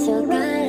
so good.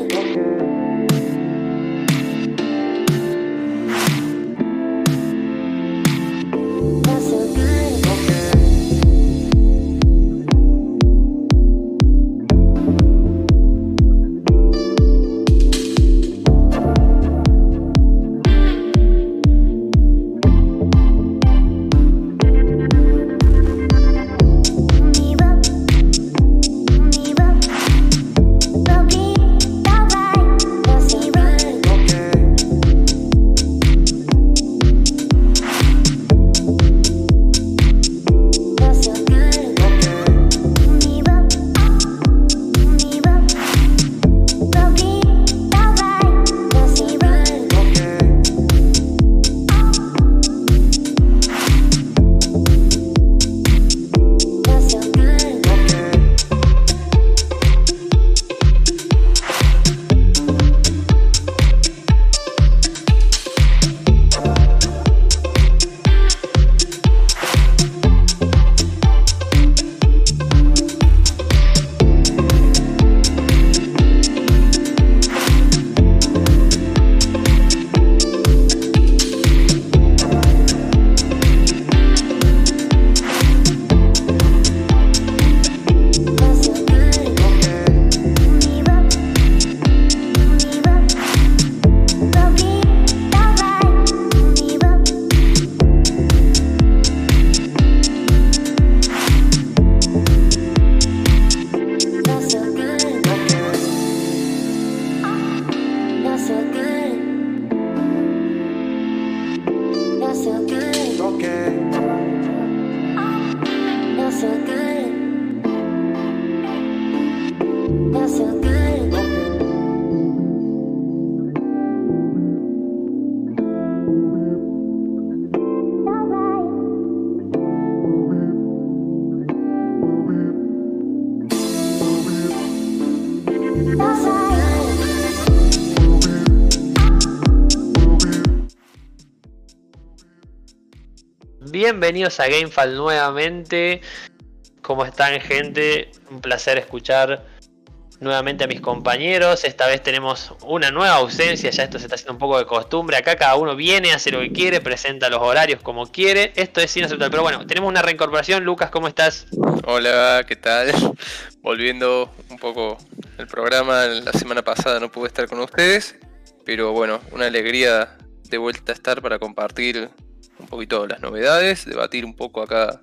Bienvenidos a GameFall nuevamente. ¿Cómo están, gente? Un placer escuchar nuevamente a mis compañeros. Esta vez tenemos una nueva ausencia, ya esto se está haciendo un poco de costumbre. Acá cada uno viene, hace lo que quiere, presenta los horarios como quiere. Esto es inaceptable. Pero bueno, tenemos una reincorporación. Lucas, ¿cómo estás? Hola, ¿qué tal? Volviendo un poco el programa, la semana pasada no pude estar con ustedes, pero bueno, una alegría de vuelta a estar para compartir un poquito las novedades, debatir un poco acá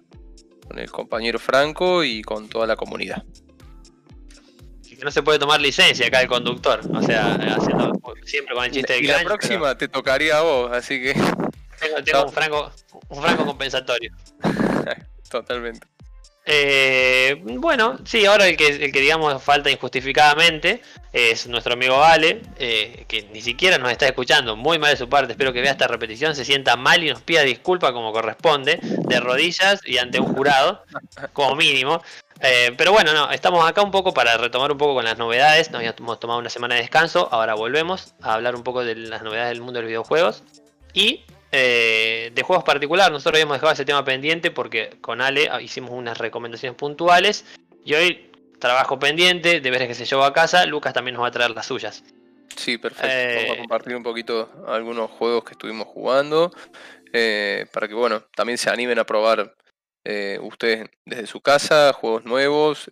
con el compañero Franco y con toda la comunidad. no se puede tomar licencia acá el conductor, o sea, haciendo siempre con el chiste de Y la próxima te tocaría a vos, así que. Tengo, un, franco, un franco compensatorio. Totalmente. Eh, bueno, sí, ahora el que, el que digamos falta injustificadamente es nuestro amigo Vale, eh, que ni siquiera nos está escuchando, muy mal de su parte, espero que vea esta repetición, se sienta mal y nos pida disculpas como corresponde, de rodillas y ante un jurado, como mínimo. Eh, pero bueno, no, estamos acá un poco para retomar un poco con las novedades, nos habíamos tomado una semana de descanso, ahora volvemos a hablar un poco de las novedades del mundo de los videojuegos. Y eh, de juegos particulares, nosotros habíamos dejado ese tema pendiente porque con Ale hicimos unas recomendaciones puntuales y hoy trabajo pendiente, deberes que se llevó a casa, Lucas también nos va a traer las suyas. Sí, perfecto. Vamos a eh, compartir un poquito algunos juegos que estuvimos jugando eh, para que, bueno, también se animen a probar ustedes desde su casa juegos nuevos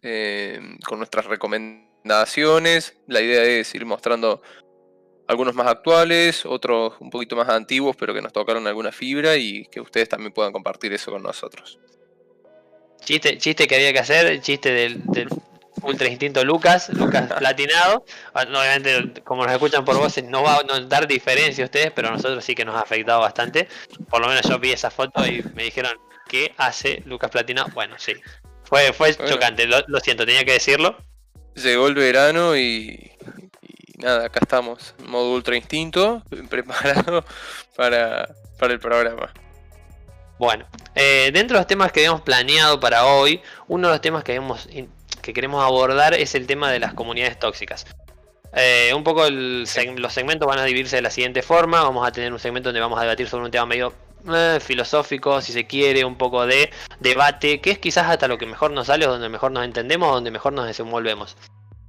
con nuestras recomendaciones. La idea es ir mostrando algunos más actuales, otros un poquito más antiguos, pero que nos tocaron alguna fibra y que ustedes también puedan compartir eso con nosotros. Chiste, chiste que había que hacer, chiste del, Ultra Instinto Lucas, Lucas platinado. Ah, obviamente, como nos escuchan por voces, no va a dar diferencia a ustedes, pero a nosotros sí que nos ha afectado bastante. Por lo menos yo vi esa foto y me dijeron, ¿qué hace Lucas platinado? Bueno, sí, fue, fue chocante, lo siento, tenía que decirlo. Llegó el verano y, nada, acá estamos, modo ultra instinto, preparado para, el programa. Bueno, eh, dentro de los temas que habíamos planeado para hoy, uno de los temas que, que queremos abordar es el tema de las comunidades tóxicas. Eh, un poco los segmentos van a dividirse de la siguiente forma. Vamos a tener un segmento donde vamos a debatir sobre un tema medio eh, filosófico, si se quiere, un poco de debate, que es quizás hasta lo que mejor nos sale, donde mejor nos entendemos, donde mejor nos desenvolvemos.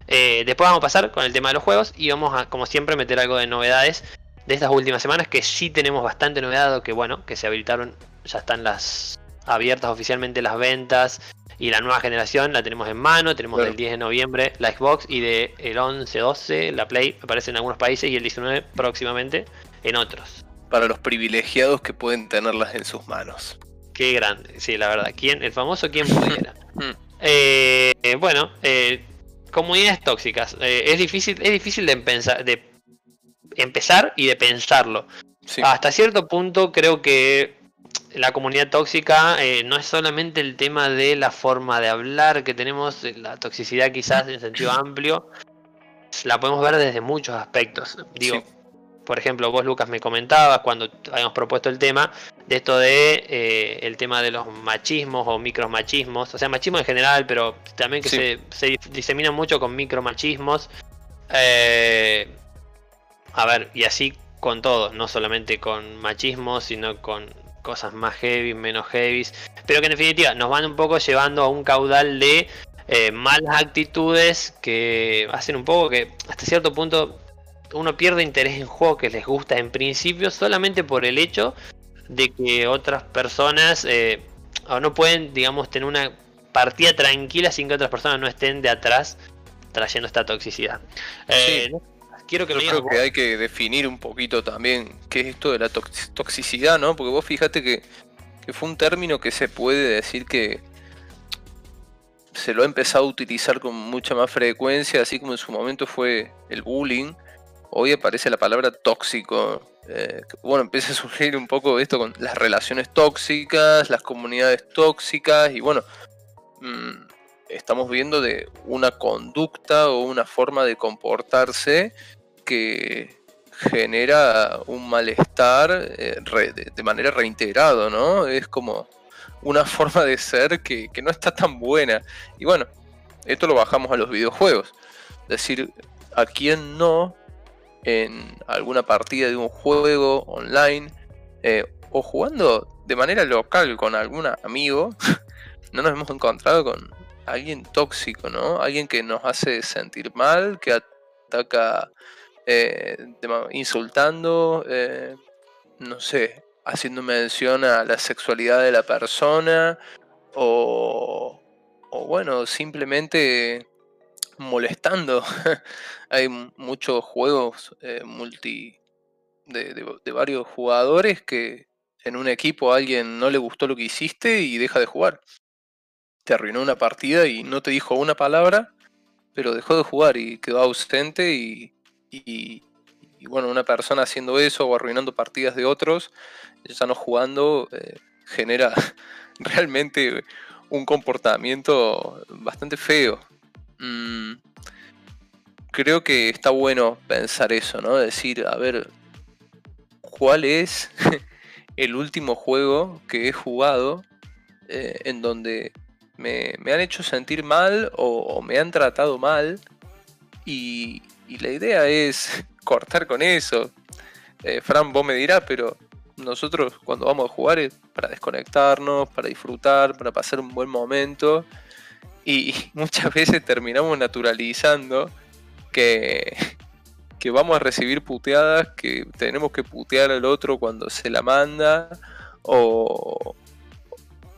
Eh, después vamos a pasar con el tema de los juegos y vamos a, como siempre, meter algo de novedades de estas últimas semanas, que sí tenemos bastante novedad, que bueno, que se habilitaron, ya están las abiertas oficialmente las ventas y la nueva generación la tenemos en mano, tenemos del 10 de noviembre la Xbox y del el 11, 12 la Play, me parece en algunos países y el 19 próximamente en otros. Para los privilegiados que pueden tenerlas en sus manos. Qué grande, sí, la verdad. ¿Quién, el famoso quién pudiera. Mm. Eh, bueno, eh, comunidades tóxicas. Eh, es difícil, es difícil de, pensar, de empezar y de pensarlo. Hasta cierto punto creo que la comunidad tóxica no es solamente el tema de la forma de hablar que tenemos, la toxicidad quizás en sentido amplio, la podemos ver desde muchos aspectos. Digo, por ejemplo, vos Lucas me comentabas cuando habíamos propuesto el tema de esto de eh, el tema de los machismos o micromachismos, o sea, machismo en general, pero también que se, se, disemina mucho con micromachismos. Eh, a ver, y así con todo, no solamente con machismo, sino con cosas más heavy, menos heavy, pero que en definitiva nos van un poco llevando a un caudal de eh, malas actitudes que hacen un poco que hasta cierto punto uno pierde interés en juegos que les gusta en principio solamente por el hecho de que otras personas eh, no pueden, digamos, tener una partida tranquila sin que otras personas no estén de atrás trayendo esta toxicidad. Eh, quiero que Yo creo que hay que definir un poquito también qué es esto de la toxicidad, ¿no? Porque vos fíjate que, que fue un término que se puede decir que se lo ha empezado a utilizar con mucha más frecuencia, así como en su momento fue el bullying hoy aparece la palabra tóxico. Eh, bueno, empieza a surgir un poco esto con las relaciones tóxicas, las comunidades tóxicas y bueno, mm, estamos viendo de una conducta o una forma de comportarse que genera un malestar eh, de, manera reintegrado, ¿no? Es como una forma de ser que, que no está tan buena. Y bueno, esto lo bajamos a los videojuegos. Es decir, a quién no en alguna partida de un juego online eh, o jugando de manera local con algún amigo, no nos hemos encontrado con alguien tóxico, ¿no? Alguien que nos hace sentir mal, que ataca eh, insultando, eh, no sé, haciendo mención a la sexualidad de la persona o, o bueno, simplemente molestando. Hay muchos juegos eh, multi de, varios jugadores que en un equipo a alguien no le gustó lo que hiciste y deja de jugar. Te arruinó una partida y no te dijo una palabra, pero dejó de jugar y quedó ausente y, bueno, una persona haciendo eso o arruinando partidas de otros, ya no jugando, eh, genera realmente un comportamiento bastante feo. Mm, creo que está bueno pensar eso, ¿no? Decir, a ver, ¿cuál es el último juego que he jugado eh, en donde me, han hecho sentir mal o, me han tratado mal? Y, la idea es cortar con eso. Eh, Fran, vos me dirás, pero nosotros cuando vamos a jugar es para desconectarnos, para disfrutar, para pasar un buen momento y muchas veces terminamos naturalizando que, que vamos a recibir puteadas, que tenemos que putear al otro cuando se la manda, o,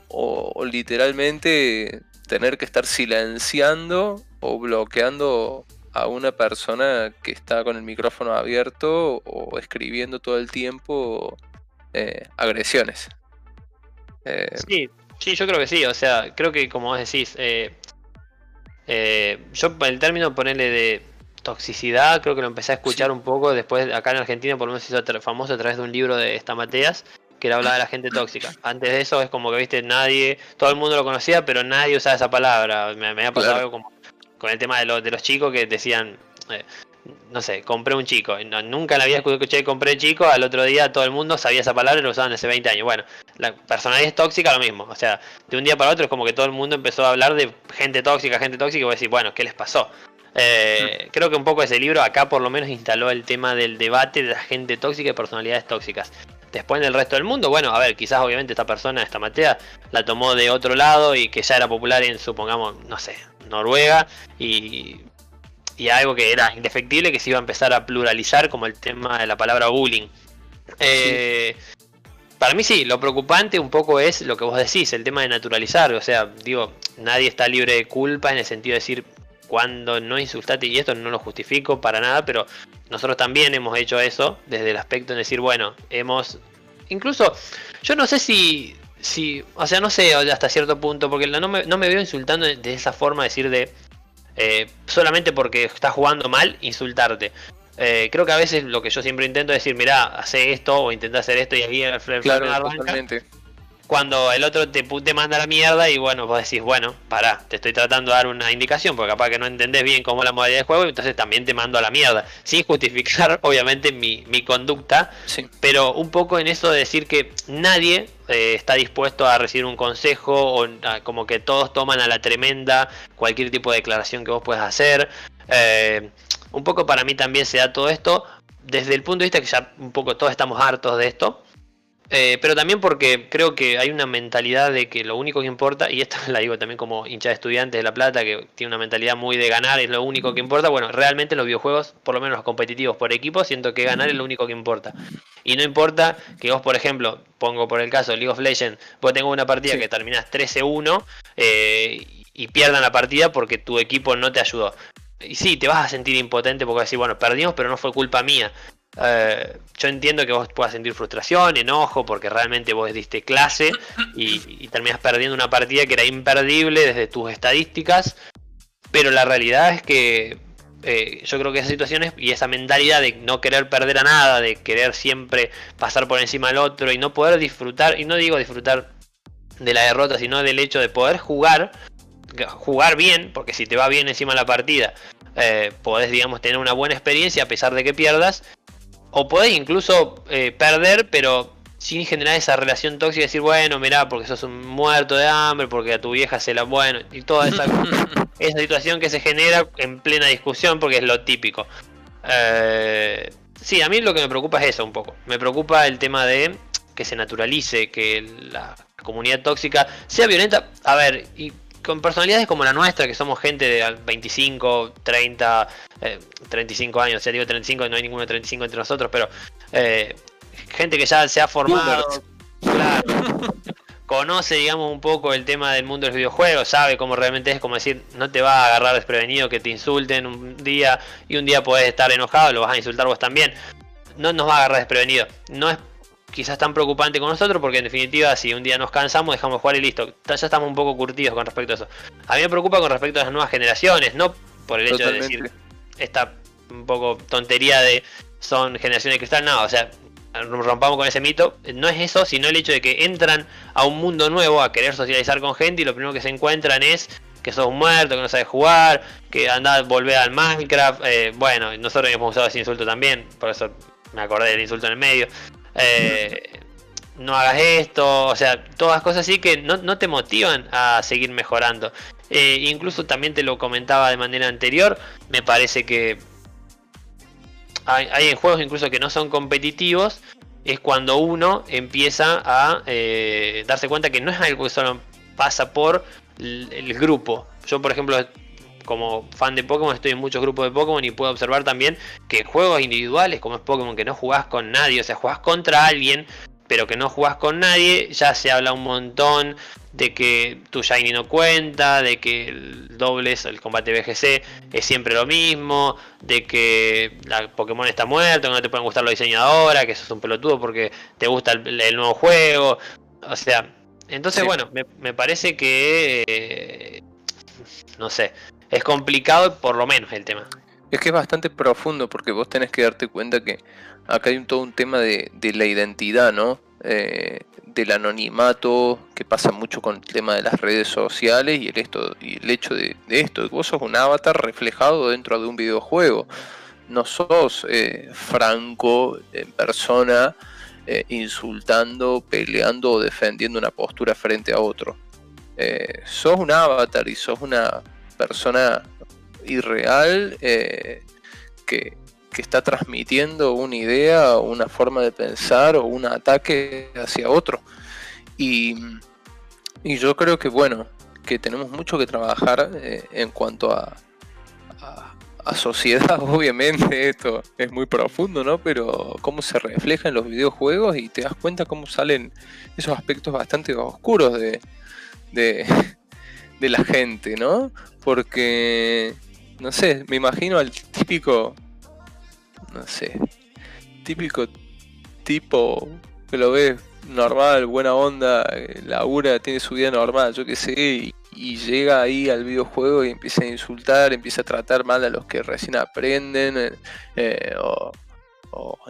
o, literalmente tener que estar silenciando o bloqueando a una persona que está con el micrófono abierto o escribiendo todo el tiempo eh, agresiones. Eh, sí, Sí, yo creo que sí, o sea, creo que como vos decís, eh, eh, yo el término ponerle de toxicidad, creo que lo empecé a escuchar un poco después, acá en Argentina por lo menos hizo famoso a través de un libro de Estamateas, que era hablar de la gente tóxica. Antes de eso es como que, viste, nadie, todo el mundo lo conocía, pero nadie usaba esa palabra. Me, me ha pasado algo como con el tema de, de los chicos que decían... Eh, no sé, compré un chico. nunca en la vida escuché compré chico, al otro día todo el mundo sabía esa palabra y lo usaban hace 20 años. Bueno, la personalidad es tóxica, lo mismo. O sea, de un día para otro es como que todo el mundo empezó a hablar de gente tóxica, gente tóxica, y voy a decir, bueno, ¿qué les pasó? Eh. Creo que un poco ese libro acá por lo menos instaló el tema del debate de la gente tóxica y personalidades tóxicas. Después en el resto del mundo, bueno, a ver, quizás obviamente esta persona, esta Matea, la tomó de otro lado y que ya era popular en, supongamos, no sé, Noruega y y algo que era indefectible que se iba a empezar a pluralizar como el tema de la palabra bullying. Eh, para mí sí, lo preocupante un poco es lo que vos decís, el tema de naturalizar, o sea, digo, nadie está libre de culpa en el sentido de decir cuando no insultate y esto no lo justifico para nada, pero nosotros también hemos hecho eso desde el aspecto de decir, bueno, hemos incluso yo no sé si si, o sea, no sé hasta cierto punto, porque no me, no me veo insultando de esa forma, decir de eh, solamente porque estás jugando mal, insultarte. Eh, creo que a veces lo que yo siempre intento es decir, mira, hace esto o intenta hacer esto y ahí el claro, cuando el otro te, te manda la mierda y bueno, vos decís, bueno, pará, te estoy tratando de dar una indicación porque capaz que no entendés bien cómo es la modalidad de juego y entonces también te mando a la mierda, sin justificar obviamente mi, mi conducta, pero un poco en eso de decir que nadie eh, está dispuesto a recibir un consejo o como que todos toman a la tremenda cualquier tipo de declaración que vos puedas hacer. Eh, un poco para mí también se da todo esto desde el punto de vista que ya un poco todos estamos hartos de esto eh, pero también porque creo que hay una mentalidad de que lo único que importa, y esto la digo también como hincha de estudiantes de La Plata, que tiene una mentalidad muy de ganar, es lo único que importa. Bueno, realmente los videojuegos, por lo menos los competitivos por equipo, siento que ganar es lo único que importa. Y no importa que vos, por ejemplo, pongo por el caso League of Legends, vos tengo una partida que terminás 13-1 eh, y pierdan la partida porque tu equipo no te ayudó. Y sí, te vas a sentir impotente porque vas a decir, bueno, perdimos, pero no fue culpa mía. Eh, yo entiendo que vos puedas sentir frustración, enojo, porque realmente vos diste clase y, terminas perdiendo una partida que era imperdible desde tus estadísticas, pero la realidad es que eh, yo creo que esas situaciones y esa mentalidad de no querer perder a nada, de querer siempre pasar por encima del otro y no poder disfrutar, y no digo disfrutar de la derrota, sino del hecho de poder jugar, jugar bien, porque si te va bien encima la partida, eh, podés, digamos, tener una buena experiencia a pesar de que pierdas, o podés incluso eh, perder, pero sin generar esa relación tóxica, decir, bueno, mirá, porque sos un muerto de hambre, porque a tu vieja se la. Bueno, y toda esa, esa situación que se genera en plena discusión, porque es lo típico. Eh, sí, a mí lo que me preocupa es eso un poco. Me preocupa el tema de que se naturalice, que la comunidad tóxica sea violenta. A ver, y con personalidades como la nuestra, que somos gente de 25, 30, 35 años, o sea, digo 35, no hay ninguno de 35 entre nosotros, pero eh, gente que ya se ha formado, conoce, digamos, un poco el tema del mundo de los videojuegos, sabe cómo realmente es, como decir, no te va a agarrar desprevenido que te insulten un día y un día podés estar enojado, lo vas a insultar vos también. No nos va a agarrar desprevenido. No es quizás tan preocupante con nosotros, porque en definitiva, si un día nos cansamos, dejamos de jugar y listo. Ya estamos un poco curtidos con respecto a eso. A mí me preocupa con respecto a las nuevas generaciones, no por el hecho de decir esta un poco tontería de son generaciones de cristal, no, o sea, rompamos con ese mito. No es eso, sino el hecho de que entran a un mundo nuevo a querer socializar con gente y lo primero que se encuentran es que sos muerto, que no sabes jugar, que andás volver al Minecraft. Eh, bueno, nosotros hemos usado ese insulto también, por eso me acordé del insulto en el medio. Eh, no hagas esto, o sea, todas cosas así que no, te motivan a seguir mejorando. Eh, incluso también te lo comentaba de manera anterior, me parece que hay, hay juegos incluso que no son competitivos, es cuando uno empieza a eh, darse cuenta que no es algo que solo pasa por el grupo. Yo, por ejemplo, como fan de Pokémon estoy en muchos grupos de Pokémon y puedo observar también que juegos individuales como es Pokémon que no jugás con nadie, o sea, jugás contra alguien, pero que no jugás con nadie, ya se habla un montón de que tu Shiny no cuenta, de que el dobles, el combate BGC es siempre lo mismo, de que la Pokémon está muerto, que no te pueden gustar los diseñadores, que eso es un pelotudo porque te gusta el, nuevo juego. O sea, entonces bueno, me, parece que... Eh, no sé, es complicado por lo menos el tema. Es que es bastante profundo porque vos tenés que darte cuenta que acá hay un, todo un tema de, la identidad, ¿no? Eh, del anonimato que pasa mucho con el tema de las redes sociales y el, esto, y el hecho de, esto, vos sos un avatar reflejado dentro de un videojuego. No sos eh, franco en persona eh, insultando, peleando o defendiendo una postura frente a otro. sos un avatar y sos una persona irreal eh, que, está transmitiendo una idea, una forma de pensar o un ataque hacia otro. Y, yo creo que, bueno, que tenemos mucho que trabajar eh, en cuanto a, a sociedad, obviamente, esto es muy profundo, ¿no? Pero cómo se refleja en los videojuegos y te das cuenta cómo salen esos aspectos bastante oscuros de, de la gente, ¿no? Porque, no sé, me imagino al típico, no sé, típico tipo que lo ves normal, buena onda, eh, labura, tiene su vida normal, yo qué sé, y, llega ahí al videojuego y empieza a insultar, empieza a tratar mal a los que recién aprenden, eh, eh, o,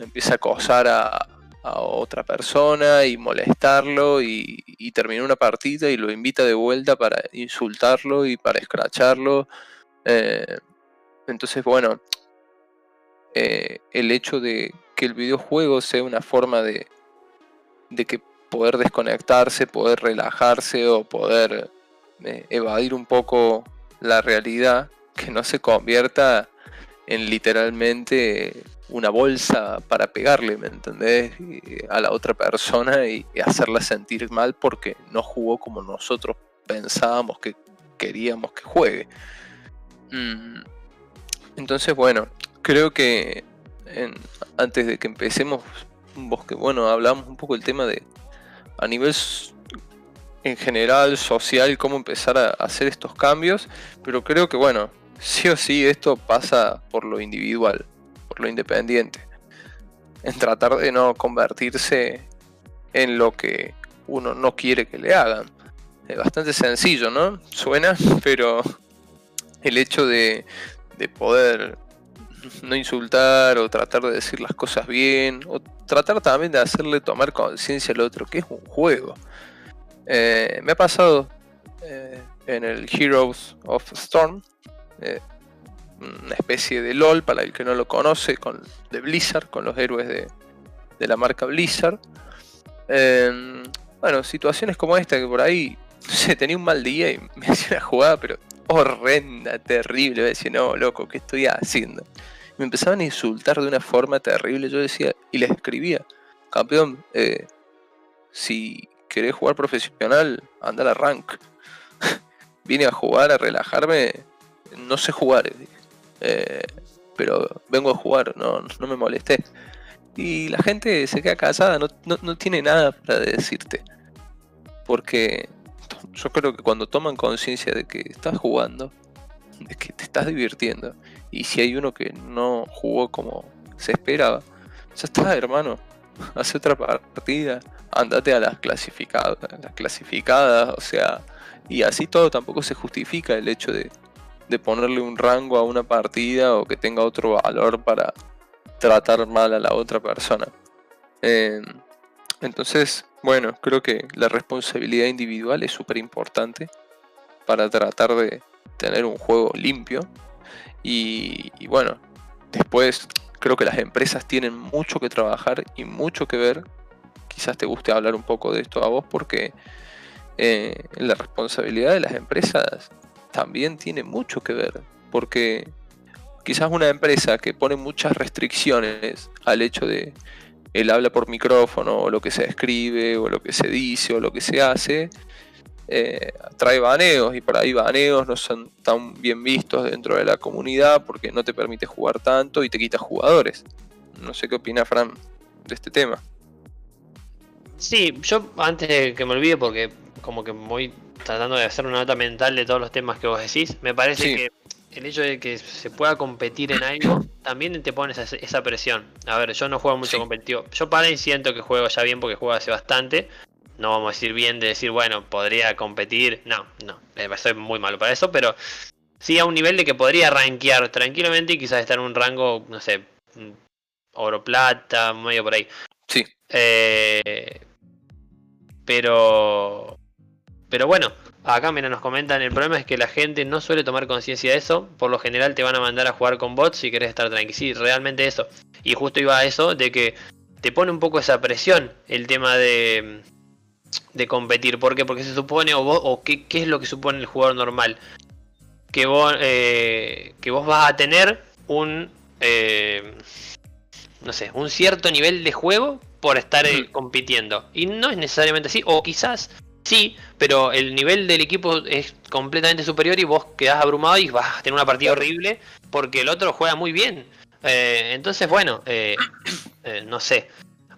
empieza a acosar a, otra persona y molestarlo y, termina una partida y lo invita de vuelta para insultarlo y para escracharlo. entonces, bueno, el hecho de que el videojuego sea una forma de, de que poder desconectarse, poder relajarse o poder eh, evadir un poco la realidad, que no se convierta en literalmente una bolsa para pegarle, ¿me entendés? A la otra persona y, hacerla sentir mal porque no jugó como nosotros pensábamos que queríamos que juegue. Mm. Entonces, bueno, creo que antes de que empecemos bueno, hablamos un poco del tema de a nivel en general, social, cómo empezar a hacer estos cambios, pero creo que bueno, sí o sí esto pasa por lo individual, por lo independiente, en tratar de no convertirse en lo que uno no quiere que le hagan. Es bastante sencillo, ¿no? Suena, pero el hecho de, de poder no insultar o tratar de decir las cosas bien o tratar también de hacerle tomar conciencia al otro que es un juego. Eh, me ha pasado eh, en el Heroes of Storm, eh, una especie de LOL para el que no lo conoce, con, de Blizzard, con los héroes de, de la marca Blizzard. bueno, situaciones como esta que por ahí se tenía un mal día y me hacía una jugada, pero horrenda, terrible. Decía, no, loco, ¿qué estoy haciendo? me empezaban a insultar de una forma terrible. Yo decía, y les escribía, campeón, eh, si querés jugar profesional, anda a la rank. Vine a jugar, a relajarme, no sé jugar, eh, pero vengo a jugar, no, no me molesté. Y la gente se queda casada, no, no tiene nada para decirte. Porque yo creo que cuando toman conciencia de que estás jugando, de que te estás divirtiendo, y si hay uno que no jugó como se esperaba, ya está, hermano. Hace otra partida. Andate a las clasificadas, las clasificadas, o sea, y así todo tampoco se justifica el hecho de, ponerle un rango a una partida o que tenga otro valor para tratar mal a la otra persona. Em, entonces, bueno, creo que la responsabilidad individual es súper importante para tratar de tener un juego limpio y, bueno, después creo que las empresas tienen mucho que trabajar y mucho que ver. Quizás te guste hablar un poco de esto a vos porque eh, la responsabilidad de las empresas también tiene mucho que ver. Porque quizás una empresa que pone muchas restricciones al hecho de el habla por micrófono o lo que se escribe o lo que se dice o lo que se hace, eh, trae baneos y por ahí baneos no son tan bien vistos dentro de la comunidad porque no te permite jugar tanto y te quita jugadores. No sé qué opina Fran de este tema. Sí, yo antes que me olvide porque como que voy tratando de hacer una nota mental de todos los temas que vos decís, me parece que el hecho de que se pueda competir en algo también te pone esa, presión. A ver, yo no juego mucho competitivo. Yo para y siento que juego ya bien porque juego hace bastante, no vamos a decir bien de decir, bueno, podría competir. No, no, eh, soy muy malo para eso, pero sí a un nivel de que podría rankear tranquilamente y quizás estar en un rango, no sé, mm, oro plata, medio por ahí. Sí. Eh, pero. Pero bueno, acá mira, nos comentan, el problema es que la gente no suele tomar conciencia de eso, por lo general te van a mandar a jugar con bots si querés estar tranquilo. Sí, realmente eso. Y justo iba a eso, de que te pone un poco esa presión el tema de, de competir. ¿Por qué? Porque se supone, o, vos, o qué, es lo que supone el jugador normal. Que vos, eh, que vos vas a tener un, eh, no sé, un cierto nivel de juego por estar eh, compitiendo. Y no es necesariamente así, o quizás Sí, pero el nivel del equipo es completamente superior y vos quedás abrumado y vas a tener una partida horrible porque el otro juega muy bien. Eh, entonces, bueno, eh, eh, no sé.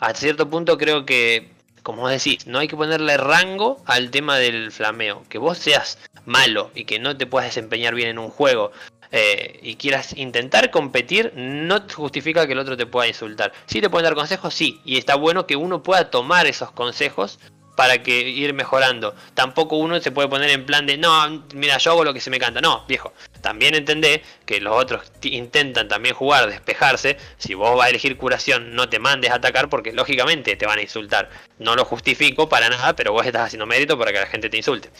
A cierto punto creo que, como vos decís, no hay que ponerle rango al tema del flameo. Que vos seas malo y que no te puedas desempeñar bien en un juego y quieras intentar competir, no justifica que el otro te pueda insultar. Si te pueden dar consejos, sí, y está bueno que uno pueda tomar esos consejos para que ir mejorando. Tampoco uno se puede poner en plan de, no, mira, yo hago lo que se me canta. No, viejo, también entendé que los otros intentan también jugar, despejarse. Si vos vas a elegir curación, no te mandes a atacar porque lógicamente te van a insultar. No lo justifico para nada, pero vos estás haciendo mérito para que la gente te insulte.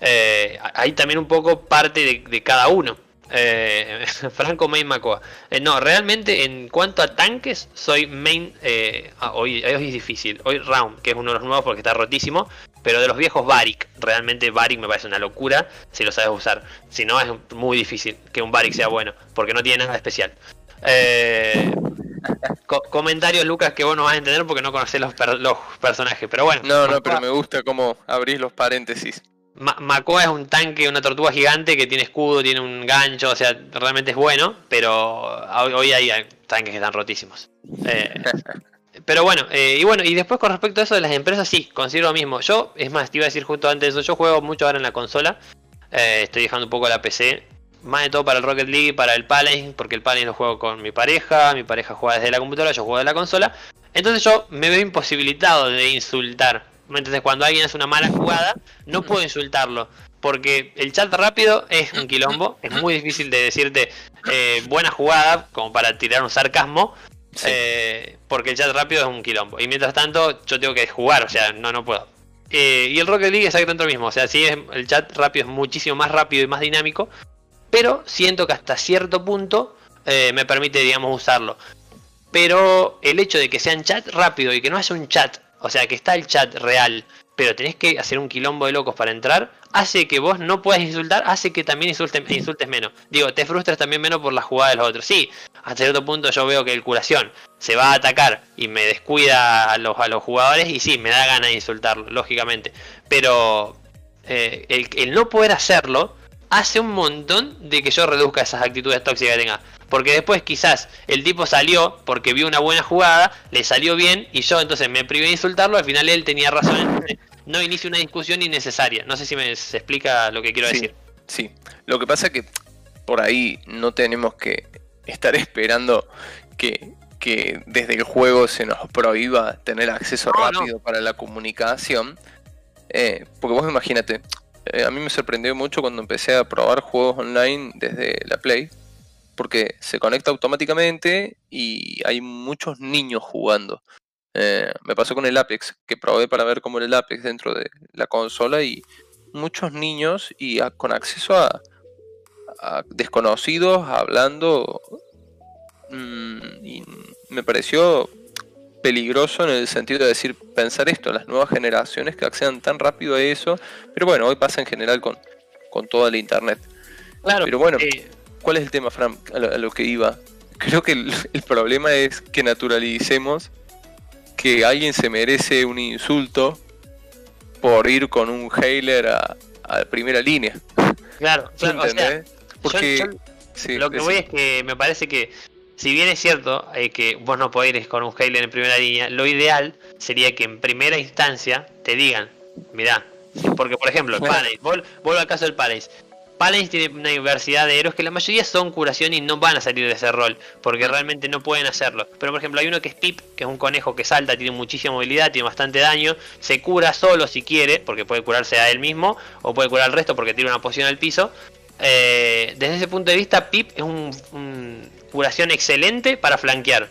Eh, hay también un poco parte de cada uno. Eh, Franco Main Macoa. Eh, no, realmente en cuanto a tanques, soy main. Eh, ah, hoy, es difícil. Hoy Round, que es uno de los nuevos porque está rotísimo. Pero de los viejos Barik, realmente Barik me parece una locura si lo sabes usar. Si no, es muy difícil que un Barik sea bueno, porque no tiene nada especial. Eh, comentarios, Lucas, que vos no vas a entender porque no conoces los, los personajes, pero bueno. No, no, pero me gusta cómo abrís los paréntesis. Makoa es un tanque, una tortuga gigante que tiene escudo, tiene un gancho, o sea, realmente es bueno, pero hoy hay tanques que están rotísimos. Eh, pero bueno, eh, y bueno, y después con respecto a eso de las empresas, sí, considero lo mismo. Yo, es más, te iba a decir justo antes de eso, yo juego mucho ahora en la consola, eh, estoy dejando un poco la PC, más de todo para el Rocket League y para el Paladin, porque el Paladin lo juego con mi pareja, mi pareja juega desde la computadora, yo juego de la consola, entonces yo me veo imposibilitado de insultar entonces cuando alguien hace una mala jugada, no puedo insultarlo. Porque el chat rápido es un quilombo. Es muy difícil de decirte eh, buena jugada, como para tirar un sarcasmo. Eh, porque el chat rápido es un quilombo. Y mientras tanto, yo tengo que jugar, o sea, no, no puedo. Eh, y el Rocket League es exactamente lo mismo. O sea, sí, es, el chat rápido es muchísimo más rápido y más dinámico. Pero siento que hasta cierto punto me permite, digamos, usarlo. Pero el hecho de que sea un chat rápido y que no haya un chat o sea, que está el chat real, pero tenés que hacer un quilombo de locos para entrar, hace que vos no puedas insultar, hace que también insultes, menos. Digo, te frustras también menos por la jugada de los otros. Sí, hasta cierto punto yo veo que el curación se va a atacar y me descuida a los, a los jugadores y sí, me da ganas de insultarlo, lógicamente. Pero eh, el, el no poder hacerlo hace un montón de que yo reduzca esas actitudes tóxicas que tenga. Porque después quizás el tipo salió porque vio una buena jugada, le salió bien y yo entonces me privé de insultarlo, al final él tenía razón. No inicio una discusión innecesaria. No sé si me se explica lo que quiero decir. Sí, lo que pasa es que por ahí no tenemos que estar esperando que, desde el juego se nos prohíba tener acceso rápido para la comunicación. Eh, porque vos imagínate, eh, a mí me sorprendió mucho cuando empecé a probar juegos online desde la Play porque se conecta automáticamente y hay muchos niños jugando. Eh, me pasó con el Apex, que probé para ver cómo era el Apex dentro de la consola y muchos niños y con acceso a, desconocidos hablando. Mm, y me pareció peligroso en el sentido de decir, pensar esto, las nuevas generaciones que accedan tan rápido a eso, pero bueno, hoy pasa en general con, con toda la internet. Claro, pero bueno, eh, ¿Cuál es el tema, Fran, a lo, que iba? Creo que el, problema es que naturalicemos que alguien se merece un insulto por ir con un Hailer a, primera línea. Claro, claro. O sea, Porque lo que voy es que me parece que, si bien es cierto eh, que vos no podés ir con un Hailer en primera línea, lo ideal sería que en primera instancia te digan, mirá, porque por ejemplo, el Paris, vuelvo al caso del Paris, Paladins tiene una diversidad de héroes que la mayoría son curación y no van a salir de ese rol, porque realmente no pueden hacerlo. Pero por ejemplo hay uno que es Pip, que es un conejo que salta, tiene muchísima movilidad, tiene bastante daño, se cura solo si quiere, porque puede curarse a él mismo, o puede curar al resto porque tiene una poción al piso. Eh, desde ese punto de vista, Pip es un curación excelente para flanquear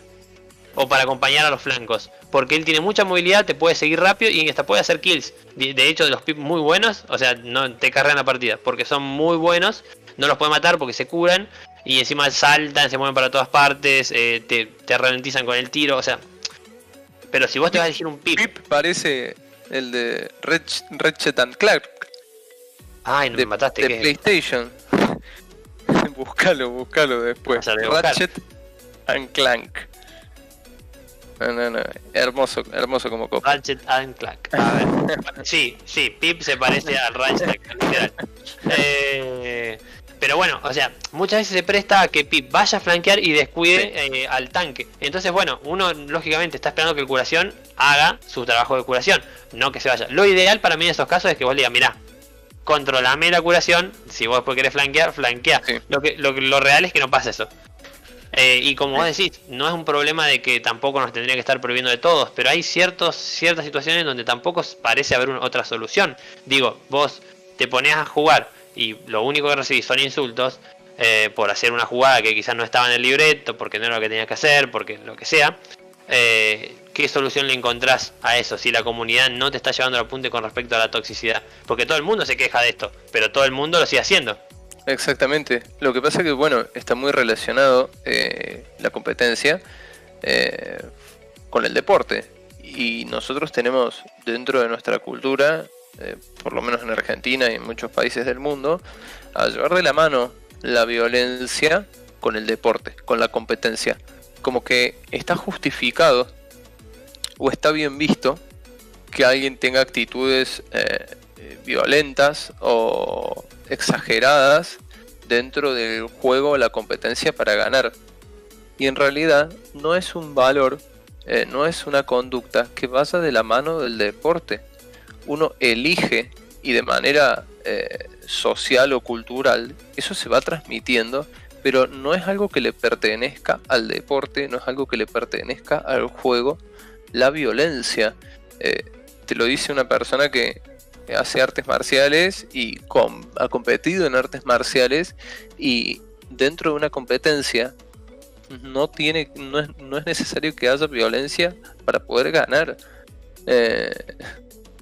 o para acompañar a los flancos. Porque él tiene mucha movilidad, te puede seguir rápido y hasta puede hacer kills. De hecho, de los pips muy buenos, o sea, no te cargan la partida. Porque son muy buenos, no los puede matar porque se curan. Y encima saltan, se mueven para todas partes, eh, te, ralentizan con el tiro, o sea. Pero si vos te vas a elegir un pip. Pip parece el de Ratchet and Clark. Ay, no me mataste. De PlayStation. búscalo, búscalo después. Ratchet and Clank. Hermoso, hermoso como copa. Ratchet and Clank. A ver. sí, sí, Pip se parece al Ratchet literal. Eh, pero bueno, o sea, muchas veces se presta a que Pip vaya a flanquear y descuide eh, al tanque. Entonces, bueno, uno lógicamente está esperando que el curación haga su trabajo de curación, no que se vaya. Lo ideal para mí en estos casos es que vos le digas, mirá, controlame la curación, si vos después querés flanquear, flanquea. Lo, que, lo, lo real es que no pasa eso. Eh, y como vos decís, no es un problema de que tampoco nos tendría que estar prohibiendo de todos, pero hay ciertos, ciertas situaciones donde tampoco parece haber otra solución. Digo, vos te pones a jugar y lo único que recibís son insultos eh, por hacer una jugada que quizás no estaba en el libreto, porque no era lo que tenías que hacer, porque lo que sea. Eh, ¿Qué solución le encontrás a eso si la comunidad no te está llevando al apunte con respecto a la toxicidad? Porque todo el mundo se queja de esto, pero todo el mundo lo sigue haciendo. Exactamente. Lo que pasa es que, bueno, está muy relacionado eh, la competencia con el deporte. Y nosotros tenemos dentro de nuestra cultura eh, por lo menos en Argentina y en muchos países del mundo, a llevar de la mano la violencia con el deporte, con la competencia. Como que está justificado o está bien visto que alguien tenga actitudes eh, violentas o exageradas dentro del juego la competencia para ganar. Y en realidad no es un valor, eh, no es una conducta que vaya de la mano del deporte uno elige y de manera eh, social o cultural, eso se va transmitiendo, pero no es algo que le pertenezca al deporte, no es algo que le pertenezca al juego, la violencia. Eh, te lo dice una persona que hace artes marciales y ha competido en artes marciales y dentro de una competencia no tiene no es, no es necesario que haya violencia para poder ganar eh,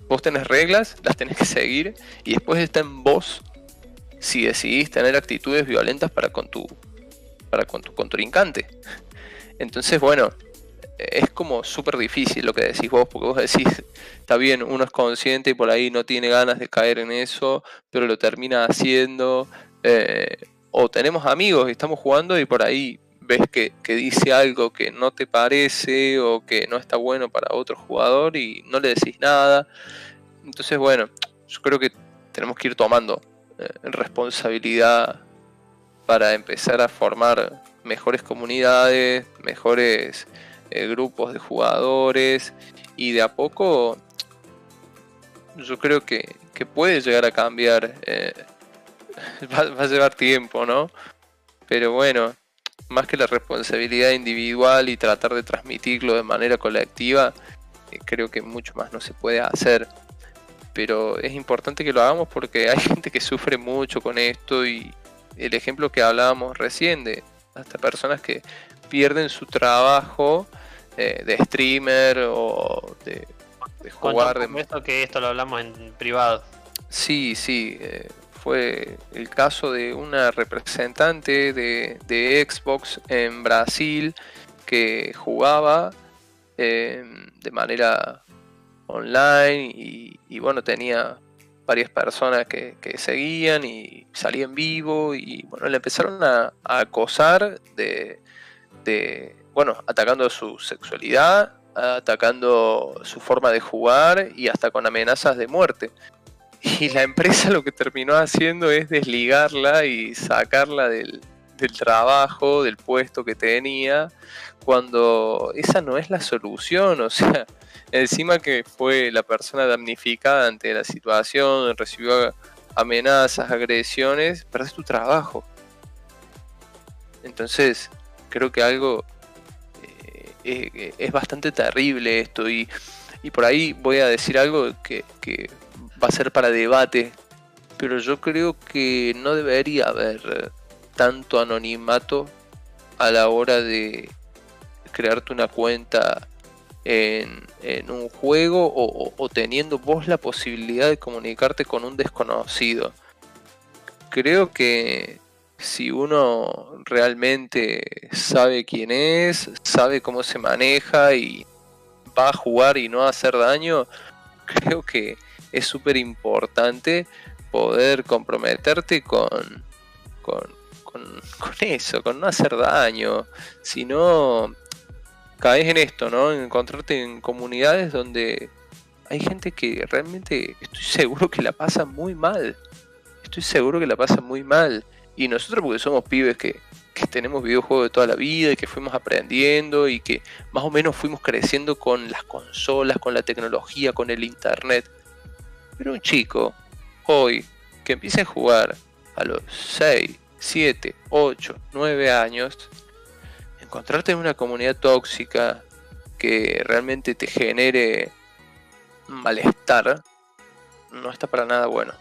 Vos tenés reglas, las tenés que seguir y después está en vos si decidís tener actitudes violentas para con tu, para con tu contrincante. Entonces, bueno, es como súper difícil lo que decís vos, porque vos decís, está bien, uno es consciente y por ahí no tiene ganas de caer en eso, pero lo termina haciendo. Eh, o tenemos amigos y estamos jugando y por ahí ves que, dice algo que no te parece o que no está bueno para otro jugador y no le decís nada. Entonces, bueno, yo creo que tenemos que ir tomando eh, responsabilidad para empezar a formar mejores comunidades, mejores eh, grupos de jugadores y de a poco yo creo que, puede llegar a cambiar. Eh, va, va, a llevar tiempo, ¿no? Pero bueno, más que la responsabilidad individual y tratar de transmitirlo de manera colectiva, eh, creo que mucho más no se puede hacer. Pero es importante que lo hagamos porque hay gente que sufre mucho con esto y el ejemplo que hablábamos recién de hasta personas que pierden su trabajo eh, de streamer o de, jugar. de... esto que esto lo hablamos en privado. Sí, sí. Eh, fue el caso de una representante de, Xbox en Brasil que jugaba em, de manera online y, bueno, tenía varias personas que, seguían y salía en vivo y bueno, le empezaron a, acosar de, bueno, atacando su sexualidad, atacando su forma de jugar y hasta con amenazas de muerte. Y la empresa lo que terminó haciendo es desligarla y sacarla del, trabajo, del puesto que tenía, cuando esa no es la solución, o sea, encima que fue la persona damnificada ante la situación, recibió amenazas, agresiones, perdés tu trabajo. Entonces, creo que algo eh, es bastante terrible esto y, por ahí voy a decir algo que va a ser para debate, pero yo creo que no debería haber tanto anonimato a la hora de crearte una cuenta en, un juego o, teniendo vos la posibilidad de comunicarte con un desconocido. Creo que si uno realmente sabe quién es, sabe cómo se maneja y va a jugar y no a hacer daño, creo que es súper importante poder comprometerte con, con, eso, con no hacer daño. Si no, caes en esto, ¿no? En encontrarte en comunidades donde hay gente que realmente estoy seguro que la pasa muy mal. Estoy seguro que la pasa muy mal. Y nosotros porque somos pibes que, que tenemos videojuegos de toda la vida y que fuimos aprendiendo y que más o menos fuimos creciendo con las consolas, con la tecnología, con el internet. Pero un chico, hoy, que empiece a jugar a los 6, 7, 8, 9 años, encontrarte en una comunidad tóxica que realmente te genere malestar, no está para nada bueno.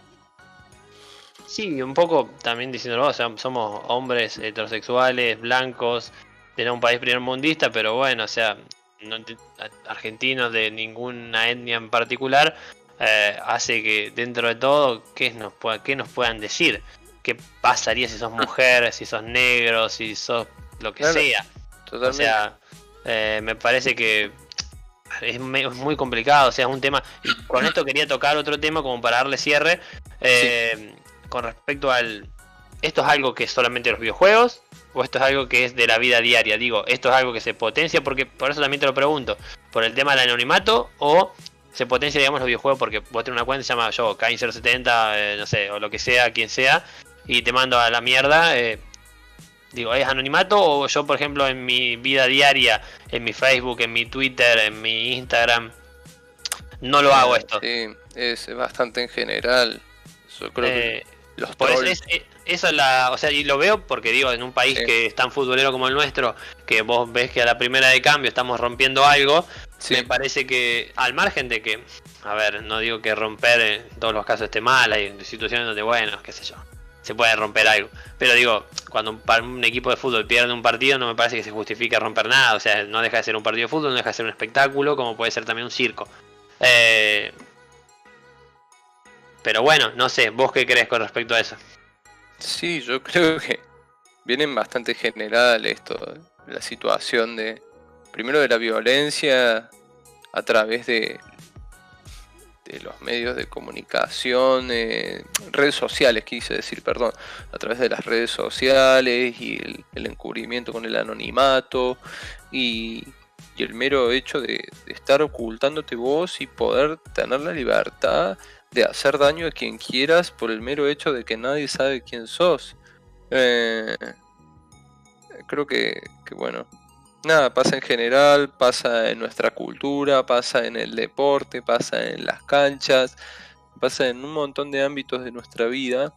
Sí, un poco también diciéndolo, o sea, somos hombres heterosexuales, blancos, de un país primer mundista, pero bueno, o sea, argentinos de ninguna etnia en particular, eh, hace que dentro de todo, ¿qué nos, ¿qué nos puedan decir? ¿Qué pasaría si sos mujer, si sos negro, si sos lo que sea? O sea, eh, me parece que es, muy complicado, o sea, es un tema. Y con esto quería tocar otro tema como para darle cierre. Eh, con respecto al. ¿Esto es algo que es solamente los videojuegos? ¿O esto es algo que es de la vida diaria? Digo, ¿esto es algo que se potencia? Porque por eso también te lo pregunto. ¿Por el tema del anonimato? ¿O se potencia, digamos, los videojuegos? Porque vos tenés una cuenta, se llama yo, Kaiser70, eh, no sé, o lo que sea, quien sea. Y te mando a la mierda. Eh, Digo, ¿es anonimato o yo, por ejemplo, en mi vida diaria, en mi Facebook, en mi Twitter, en mi Instagram, no lo hago esto? Sí, es bastante en general. Yo creo que eh, los por eso, es, la, o sea, y lo veo porque digo, en un país que es tan futbolero como el nuestro, que vos ves que a la primera de cambio estamos rompiendo algo, me parece que al margen de que, a ver, no digo que romper en todos los casos esté mal, hay situaciones donde, bueno, qué sé yo, se puede romper algo. Pero digo, cuando un, equipo de fútbol pierde un partido, no me parece que se justifique romper nada. O sea, no deja de ser un partido de fútbol, no deja de ser un espectáculo, como puede ser también un circo. Eh, pero bueno, no sé, ¿vos qué crees con respecto a eso? Sí, yo creo que vienen bastante general esto, la situación de, primero de la violencia a través de de los medios de comunicación, eh, redes sociales, quise decir, perdón, a través de las redes sociales y el, encubrimiento con el anonimato y, el mero hecho de, estar ocultándote vos y poder tener la libertad de hacer daño a quien quieras por el mero hecho de que nadie sabe quién sos. Eh, creo que, que bueno, nada, pasa en general, pasa en nuestra cultura, pasa en el deporte, pasa en las canchas, pasa en un montón de ámbitos de nuestra vida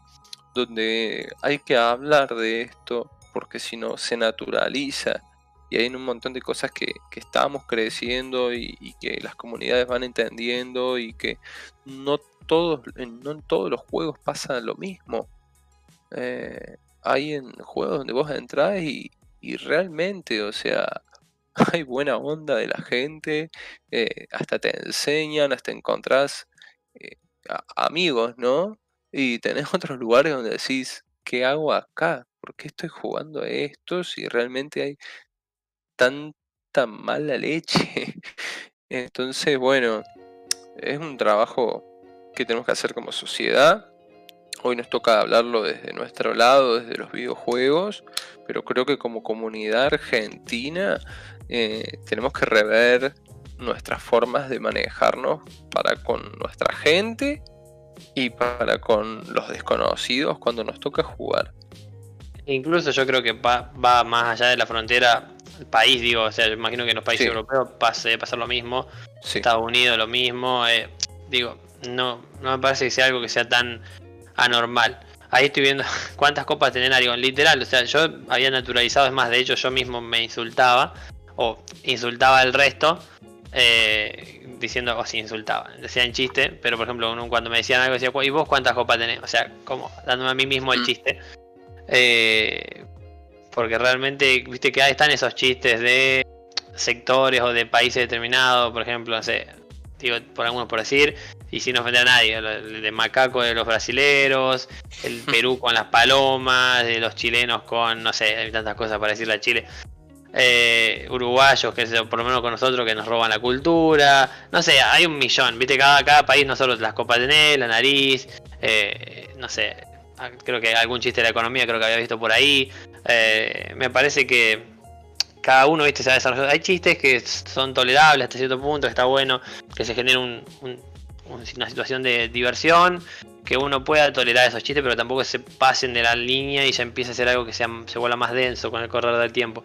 donde hay que hablar de esto porque si no se naturaliza y hay un montón de cosas que, estamos creciendo y, que las comunidades van entendiendo y que no todos no en todos los juegos pasa lo mismo eh, hay en juegos donde vos entras y, y realmente, o sea, hay buena onda de la gente, eh, hasta te enseñan, hasta encontrás eh, amigos, ¿no? Y tenés otros lugares donde decís, ¿qué hago acá? ¿Por qué estoy jugando a esto si realmente hay tanta mala leche? Entonces, bueno, es un trabajo que tenemos que hacer como sociedad. Hoy nos toca hablarlo desde nuestro lado, desde los videojuegos, pero creo que como comunidad argentina eh, tenemos que rever nuestras formas de manejarnos para con nuestra gente y para con los desconocidos cuando nos toca jugar. Incluso yo creo que va, más allá de la frontera, el país, digo, o sea, yo imagino que en los países europeos pase pasar lo mismo, Estados Unidos lo mismo, eh, digo, no, no me parece que sea algo que sea tan anormal. Ahí estoy viendo cuántas copas tenés Arigon, literal, o sea, yo había naturalizado, es más, de hecho yo mismo me insultaba, o insultaba al resto, eh, diciendo, o si insultaba, decía en chiste, pero por ejemplo, cuando me decían algo decía, ¿y vos cuántas copas tenés? O sea, como dándome a mí mismo el mm. chiste. Eh, porque realmente, viste que ahí están esos chistes de sectores o de países determinados, por ejemplo, no sé, digo, por algunos por decir, y sin ofender a nadie, el de macaco de los brasileros, el Perú con las palomas, de los chilenos con, no sé, hay tantas cosas para decirle a Chile. Eh, uruguayos, que por lo menos con nosotros, que nos roban la cultura. No sé, hay un millón, viste, cada, cada país, nosotros las copas de Nel, la nariz, eh, no sé, creo que algún chiste de la economía creo que había visto por ahí. Eh, me parece que cada uno, viste, se va desarrollando. Hay chistes que son tolerables hasta cierto punto, está bueno que se genere una situación de diversión, que uno pueda tolerar esos chistes, pero tampoco se pasen de la línea y ya empiece a ser algo que se vuelva más denso con el correr del tiempo.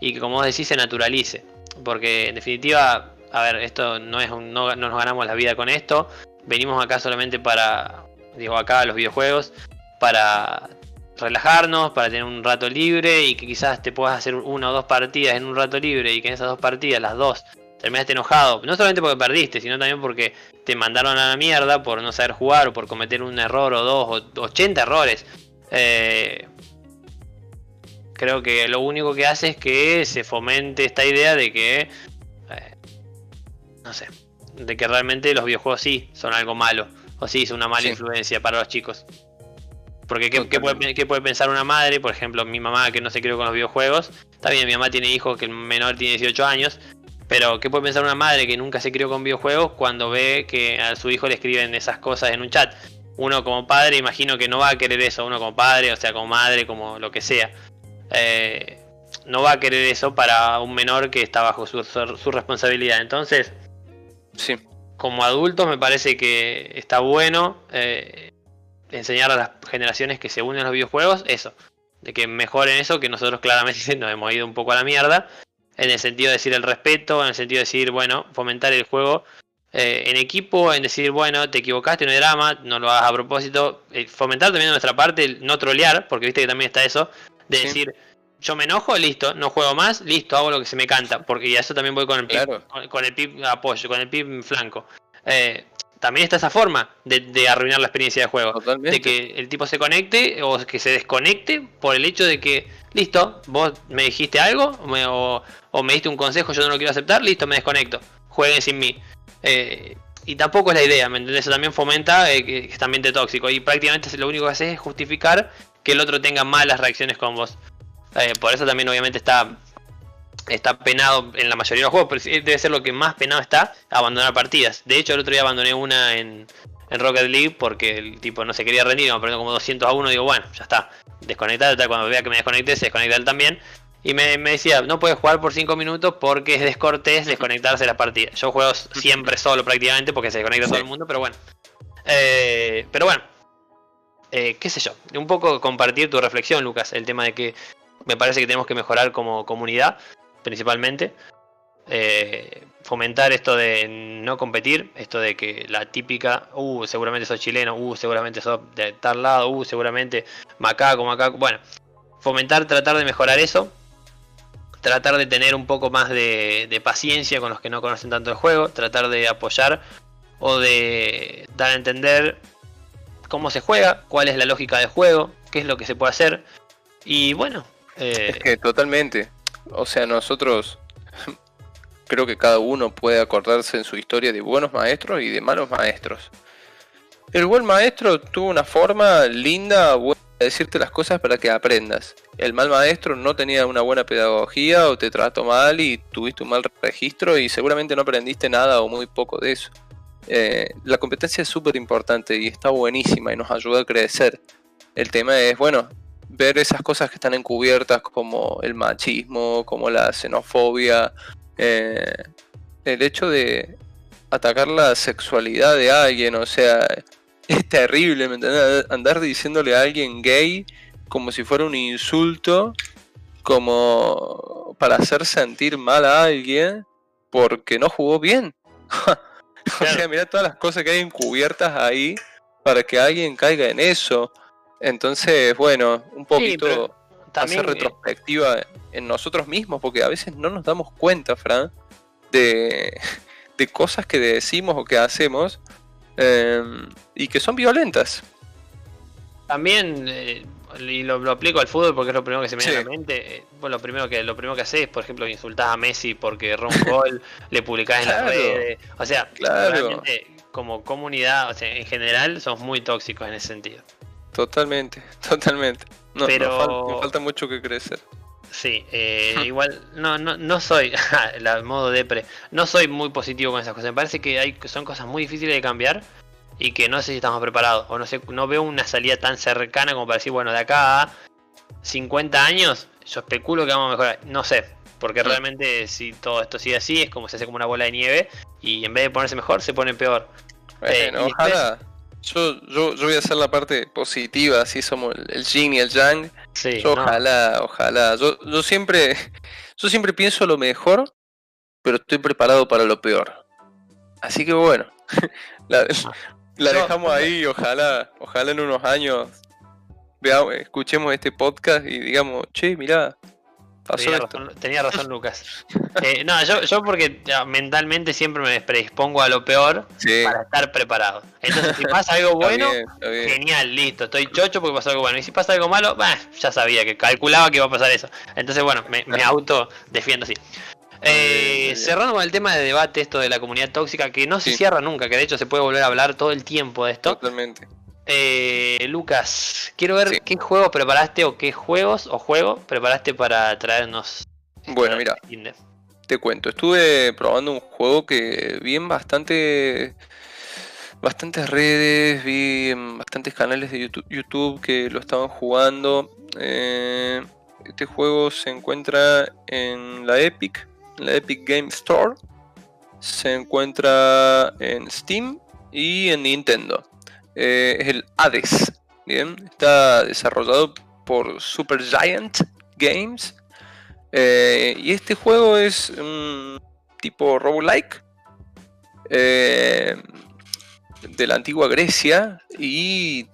Y que como vos decís, se naturalice. Porque en definitiva, a ver, esto no es un, no, no nos ganamos la vida con esto. Venimos acá solamente para, digo acá, los videojuegos, para relajarnos, para tener un rato libre y que quizás te puedas hacer una o dos partidas en un rato libre y que en esas dos partidas, las dos, terminaste enojado. No solamente porque perdiste, sino también porque te mandaron a la mierda por no saber jugar o por cometer un error o dos o 80 errores. Eh, creo que lo único que hace es que se fomente esta idea de que, eh, no sé, de que realmente los videojuegos sí son algo malo o sí son una mala influencia para los chicos. Porque ¿qué, puede, pensar una madre? Por ejemplo, mi mamá que no se crió con los videojuegos. Está bien, mi mamá tiene hijos que el menor tiene 18 años. Pero ¿qué puede pensar una madre que nunca se crió con videojuegos cuando ve que a su hijo le escriben esas cosas en un chat? Uno como padre imagino que no va a querer eso. Uno como padre, o sea, como madre, como lo que sea. Eh, no va a querer eso para un menor que está bajo su, su responsabilidad. Entonces, sí. como adultos me parece que está bueno. Eh, enseñar a las generaciones que se unen a los videojuegos eso, de que mejoren eso, que nosotros claramente nos hemos ido un poco a la mierda, en el sentido de decir el respeto, en el sentido de decir, bueno, fomentar el juego eh, en equipo, en decir, bueno, te equivocaste, no hay drama, no lo hagas a propósito, eh, fomentar también de nuestra parte, no trolear, porque viste que también está eso, de decir, yo me enojo, listo, no juego más, listo, hago lo que se me canta, porque ya eso también voy con el pip, con, el pip apoyo, con el pip flanco. Eh, también está esa forma de, arruinar la experiencia de juego. De que el tipo se conecte o que se desconecte por el hecho de que, listo, vos me dijiste algo o, me diste un consejo, yo no lo quiero aceptar, listo, me desconecto. Jueguen sin mí. Eh, y tampoco es la idea, ¿me entendés? Eso también fomenta eh, que, es ambiente tóxico. Y prácticamente lo único que hace es justificar que el otro tenga malas reacciones con vos. Eh, por eso también obviamente está está penado en la mayoría de los juegos, pero debe ser lo que más penado está, abandonar partidas. De hecho, el otro día abandoné una en, en Rocket League porque el tipo no se quería rendir, me perdió como 200 a 1, digo, bueno, ya está, desconectado, cuando vea que me desconecté, se desconecta él también. Y me, decía, no puedes jugar por 5 minutos porque es descortés desconectarse de las partidas. Yo juego siempre solo prácticamente porque se desconecta todo el mundo, pero bueno. Eh, pero bueno, eh, qué sé yo, un poco compartir tu reflexión, Lucas, el tema de que me parece que tenemos que mejorar como comunidad principalmente. Eh, fomentar esto de no competir, esto de que la típica, uh, seguramente sos chileno, uh, seguramente sos de tal lado, uh, seguramente macaco, macaco. Bueno, fomentar, tratar de mejorar eso, tratar de tener un poco más de, paciencia con los que no conocen tanto el juego, tratar de apoyar o de dar a entender cómo se juega, cuál es la lógica del juego, qué es lo que se puede hacer. Y bueno. Eh, es que totalmente. O sea, nosotros creo que cada uno puede acordarse en su historia de buenos maestros y de malos maestros. El buen maestro tuvo una forma linda, de decirte las cosas para que aprendas. El mal maestro no tenía una buena pedagogía o te trató mal y tuviste un mal registro y seguramente no aprendiste nada o muy poco de eso. Eh, la competencia es súper importante y está buenísima y nos ayuda a crecer. El tema es, bueno, ver esas cosas que están encubiertas como el machismo, como la xenofobia, eh, el hecho de atacar la sexualidad de alguien, o sea, es terrible, ¿me entiendes? Andar diciéndole a alguien gay como si fuera un insulto, como para hacer sentir mal a alguien porque no jugó bien. o sea, mira todas las cosas que hay encubiertas ahí para que alguien caiga en eso. Entonces, bueno, un poquito hacer eh, retrospectiva en nosotros mismos, porque a veces no nos damos cuenta, Fran, de, cosas que decimos o que hacemos em, y que son violentas. También, eh, y lo, aplico al fútbol porque es lo primero que se me viene a la mente. Eh, lo primero que lo primero que haces, por ejemplo, insultás a Messi porque ron gol, le publicás en las redes. O sea, realmente como comunidad, o sea, en general, somos muy tóxicos en ese sentido. Totalmente, totalmente. No, Pero... me falta mucho que crecer. Sí, eh, igual no, no, no soy, la modo depre, no soy muy positivo con esas cosas. Me parece que hay, son cosas muy difíciles de cambiar y que no sé si estamos preparados. O no sé, no veo una salida tan cercana como para decir, bueno, de acá a 50 años, yo especulo que vamos a mejorar. No sé, Porque Mm. realmente si todo esto sigue así, es como se hace como una bola de nieve y en vez de ponerse mejor, se pone peor. Eh, Bueno, después- ojalá. Yo, yo, yo voy a hacer la parte positiva, así somos el, el yin y el yang. Sí, Yo no. ojalá, ojalá. Yo, yo siempre, yo siempre pienso lo mejor, pero estoy preparado para lo peor. Así que bueno, la, la Yo- dejamos ahí, ojalá, ojalá en unos años veamos, escuchemos este podcast y digamos, che, mirá, pasó Tenía esto. razón, tenía razón Lucas. Eh, no, yo, yo porque ya, mentalmente siempre me predispongo a lo peor Sí, para estar preparado. Entonces, si pasa algo está bueno, bien, está bien. genial, listo, estoy chocho porque pasó algo bueno. Y si pasa algo malo, bah, ya sabía que calculaba que iba a pasar eso. Entonces, bueno, me, me auto defiendo así. Eh, bien. cerrando con el tema de debate, esto de la comunidad tóxica, que no se Sí. cierra nunca, que de hecho se puede volver a hablar todo el tiempo de esto. Totalmente. Eh, Lucas, quiero ver Sí. qué juegos preparaste o qué juegos o juego preparaste para traernos. Bueno, mira, te cuento, estuve probando un juego que vi en bastante, bastantes redes, vi en bastantes canales de YouTube, YouTube que lo estaban jugando. Eh, este juego se encuentra en la Epic, en la Epic Game Store. Se encuentra en Steam y en Nintendo. Eh, es el Hades. Bien, está desarrollado por Supergiant Games. Eh, y este juego es un tipo roguelike eh, de la antigua Grecia y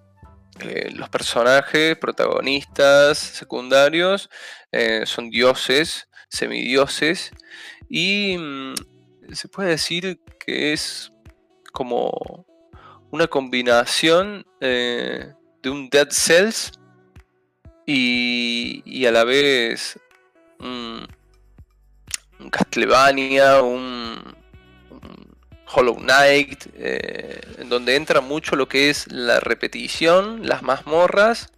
eh, los personajes protagonistas secundarios son dioses, semidioses y mm, se puede decir que es como una combinación eh, de un Dead Cells y, a la vez un, un Castlevania, un, Hollow Knight, eh, en donde entra mucho lo que es la repetición, las mazmorras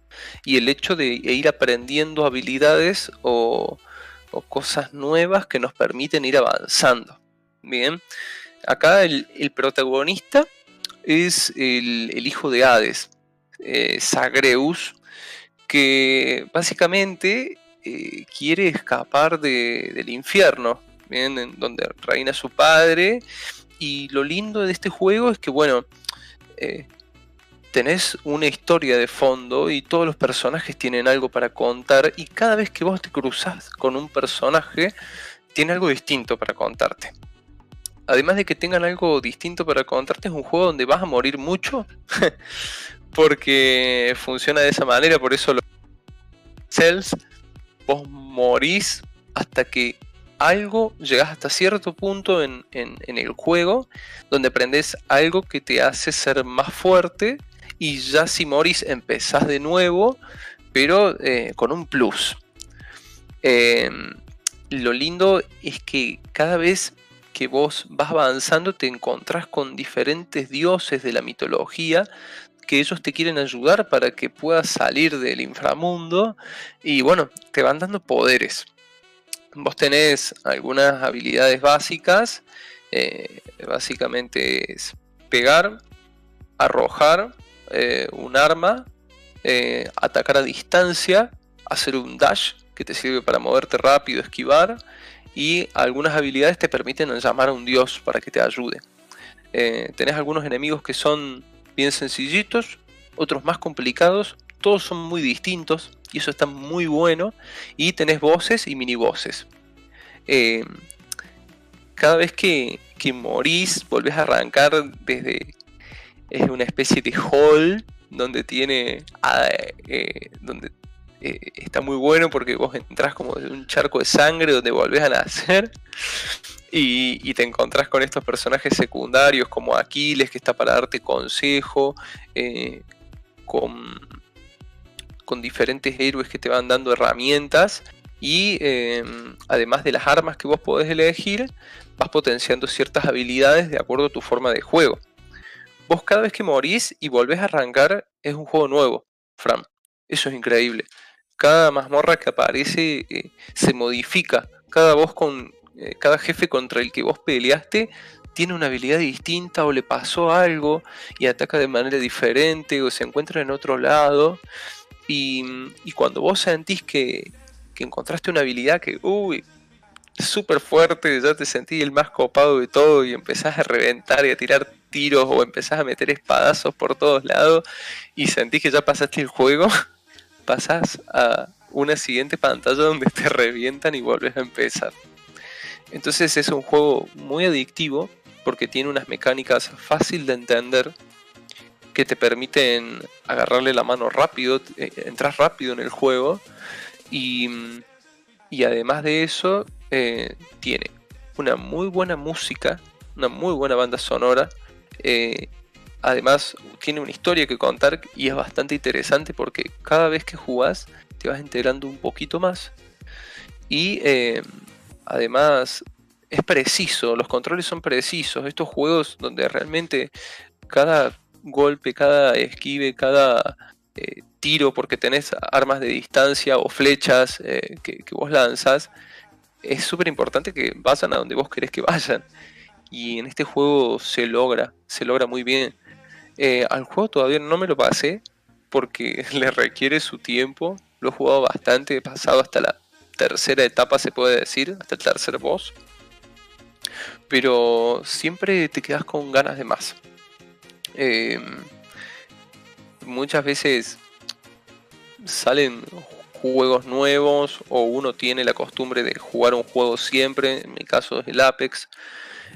y el hecho de ir aprendiendo habilidades o, cosas nuevas que nos permiten ir avanzando. Bien, acá el protagonista es el, hijo de Hades, eh, Zagreus, que básicamente eh, quiere escapar de- del infierno, ¿bien? en donde reina su padre. Y lo lindo de este juego es que, bueno, eh, tenés una historia de fondo y todos los personajes tienen algo para contar. Y cada vez que vos te cruzas con un personaje, tiene algo distinto para contarte. Además de que tengan algo distinto para contarte, es un juego donde vas a morir mucho. porque funciona de esa manera, por eso los cells vos morís hasta que algo llegas hasta cierto punto en, en- el juego donde aprendes algo que te hace ser más fuerte y ya si morís empezás de nuevo pero eh, con un plus Eh, lo lindo es que cada vez que vos vas avanzando te encontrás con diferentes dioses de la mitología que ellos te quieren ayudar para que puedas salir del inframundo y bueno, te van dando poderes. Vos tenés algunas habilidades básicas, eh, básicamente es pegar, arrojar eh, un arma, eh, atacar a distancia, hacer un dash que te sirve para moverte rápido, esquivar y algunas habilidades te permiten llamar a un dios para que te ayude. Eh, tenés algunos enemigos que son bien sencillitos, otros más complicados, todos son muy distintos y eso está muy bueno. Y tenés voces y mini voces. Eh, cada vez que, que morís, volvés a arrancar desde. Es una especie de hall donde tiene. ah, eh, donde eh, está muy bueno porque vos entrás como de un charco de sangre donde volvés a nacer. Y, te encontrás con estos personajes secundarios como Aquiles, que está para darte consejo, eh, con, con diferentes héroes que te van dando herramientas. Y eh, además de las armas que vos podés elegir, vas potenciando ciertas habilidades de acuerdo a tu forma de juego. Vos cada vez que morís y volvés a arrancar, es un juego nuevo, Fran. Eso es increíble. Cada mazmorra que aparece eh, se modifica. Cada voz con, eh, cada jefe contra el que vos peleaste tiene una habilidad distinta o le pasó algo y ataca de manera diferente o se encuentra en otro lado. Y, cuando vos sentís que, que encontraste una habilidad que, uy, súper fuerte, ya te sentí el más copado de todo y empezás a reventar y a tirar tiros o empezás a meter espadazos por todos lados y sentís que ya pasaste el juego, pasás a una siguiente pantalla donde te revientan y vuelves a empezar. Entonces es un juego muy adictivo porque tiene unas mecánicas fácil de entender que te permiten agarrarle la mano rápido, eh, entrar rápido en el juego y, además de eso eh, tiene una muy buena música, una muy buena banda sonora. Eh, además tiene una historia que contar y es bastante interesante porque cada vez que jugás te vas enterando un poquito más. Y además es preciso, los controles son precisos. Estos juegos donde realmente cada golpe, cada esquive, cada eh, tiro, porque tenés armas de distancia o flechas eh, que, vos lanzas, es súper importante que vayan a donde vos querés que vayan. Y en este juego se logra, se logra muy bien. Eh, al juego todavía no me lo pasé porque le requiere su tiempo. Lo he jugado bastante, he pasado hasta la tercera etapa, se puede decir, hasta el tercer boss. Pero siempre te quedas con ganas de más. Em, muchas veces salen juegos nuevos o uno tiene la costumbre de jugar un juego siempre, en mi caso es el Apex,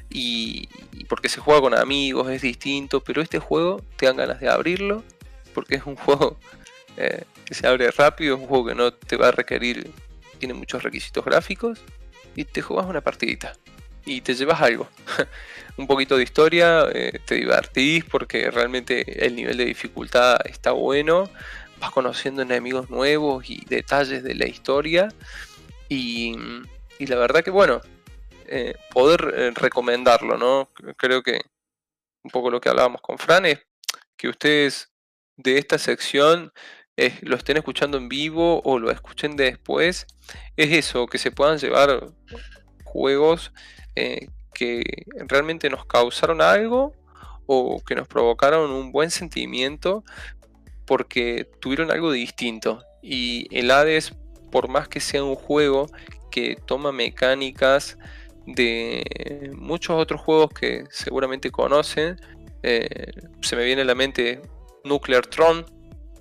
y, porque se juega con amigos es distinto, pero este juego te dan ganas de abrirlo porque es un juego eh, que se abre rápido, es un juego que no te va a requerir, tiene muchos requisitos gráficos y te juegas una partidita y te llevas algo. un poquito de historia, eh, te divertís porque realmente el nivel de dificultad está bueno, vas conociendo enemigos nuevos y detalles de la historia y, la verdad que bueno, eh, poder eh, recomendarlo, ¿no? Creo que un poco lo que hablábamos con Fran es que ustedes de esta sección lo estén escuchando en vivo o lo escuchen después, es eso, que se puedan llevar juegos que realmente nos causaron algo o que nos provocaron un buen sentimiento porque tuvieron algo distinto. Y el Hades, por más que sea un juego que toma mecánicas de muchos otros juegos que seguramente conocen, eh, se me viene a la mente Nuclear Tron,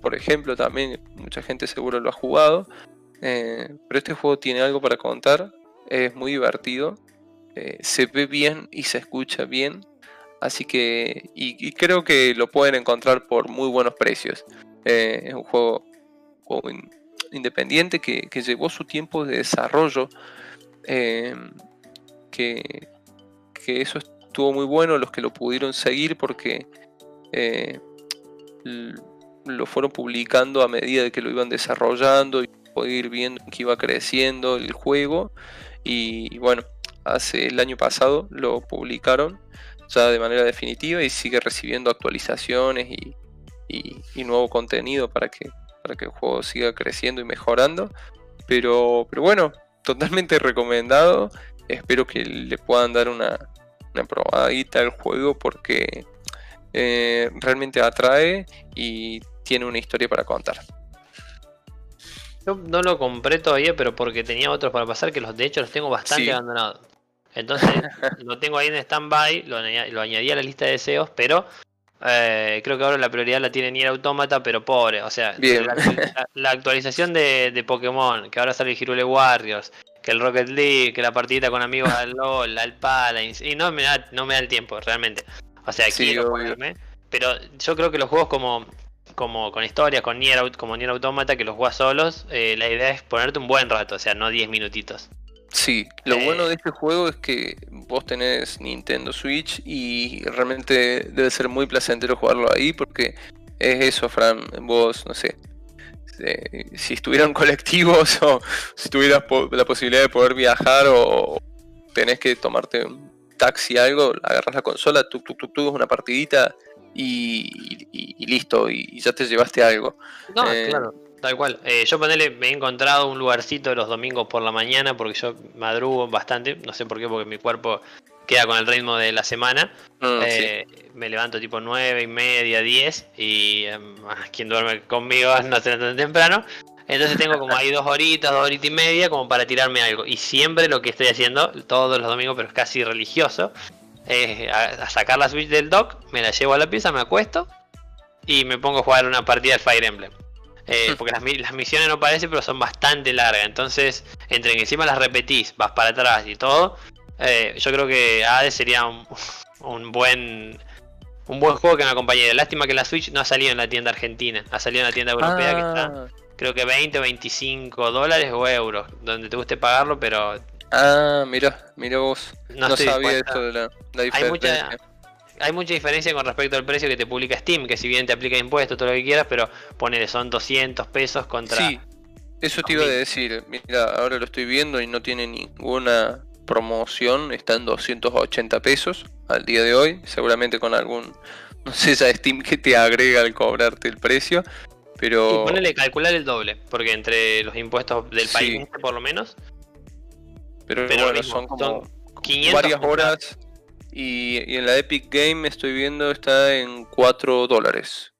por ejemplo, también mucha gente seguro lo ha jugado. Eh, pero este juego tiene algo para contar, es muy divertido eh, se ve bien y se escucha bien. Así que, y, creo que lo pueden encontrar por muy buenos precios. Es un juego, independiente que, llevó su tiempo de desarrollo. Que, eso estuvo muy bueno, los que lo pudieron seguir porque eh, lo fueron publicando a medida de que lo iban desarrollando y poder ir viendo que iba creciendo el juego. y bueno, hace el año pasado lo publicaron ya de manera definitiva y sigue recibiendo actualizaciones y, nuevo contenido para que, para que el juego siga creciendo y mejorando. Pero, pero bueno, totalmente recomendado. Espero que le puedan dar una, una probadita al juego porque eh, realmente atrae y tiene una historia para contar. Yo no lo compré todavía, pero porque tenía otros para pasar que los de hecho los tengo bastante abandonados. Entonces lo tengo ahí en stand-by, lo, añadí a la lista de deseos, pero eh, creo que ahora la prioridad la tiene Nier Automata, pero pobre. O sea, la, actualización de, Pokémon, que ahora sale el Hirule Warriors, que el Rocket League, que la partidita con amigos al LOL, al Paladins, y no me da, no me da el tiempo realmente. O sea, quiero jugarme. Pero yo creo que los juegos como como con historia, con Nier, como Nier Automata, que los juegas solos, eh, la idea es ponerte un buen rato, o sea, no 10 minutitos. Sí, lo bueno eh. de este juego es que vos tenés Nintendo Switch y realmente debe ser muy placentero jugarlo ahí porque es eso, Fran, vos, no sé, si estuvieran colectivos o si tuvieras la posibilidad de poder viajar o tenés que tomarte un taxi algo, agarras la consola, tú, tú, tú, tú una partidita y, listo, y, ya te llevaste algo. No, eh, claro Tal cual. Eh, yo ponele, me he encontrado un lugarcito los domingos por la mañana porque yo madrugo bastante, no sé por qué, porque mi cuerpo queda con el ritmo de la semana. Mm, eh, me levanto tipo nueve y media, 10 y em, quien duerme conmigo no se tan temprano. Entonces tengo como ahí dos horitas, dos horitas y media como para tirarme algo. Y siempre lo que estoy haciendo, todos los domingos, pero es casi religioso, es a, sacar la Switch del dock, me la llevo a la pieza, me acuesto y me pongo a jugar una partida de Fire Emblem. Eh, porque las, las, misiones no parecen, pero son bastante largas. Entonces, entre que encima las repetís, vas para atrás y todo, eh, yo creo que Hades sería un, un, buen un buen juego que me acompañe. Lástima que la Switch no ha salido en la tienda argentina, ha salido en la tienda europea que está ah. creo que 20 o 25 dólares o euros, donde te guste pagarlo, pero... Ah, mira, mira vos. No, sabía esto de la, diferencia. Hay mucha, hay mucha diferencia con respecto al precio que te publica Steam, que si bien te aplica impuestos, todo lo que quieras, pero ponele, son 200 pesos contra... Sí, eso te iba a decir. Mira, ahora lo estoy viendo y no tiene ninguna promoción, está en 280 pesos al día de hoy, seguramente con algún, no sé, esa Steam que te agrega al cobrarte el precio, pero... Y ponele calcular el doble, porque entre los impuestos del país por lo menos... Pero, bueno, son como varias horas y, en la Epic Game estoy viendo está en 4 dólares.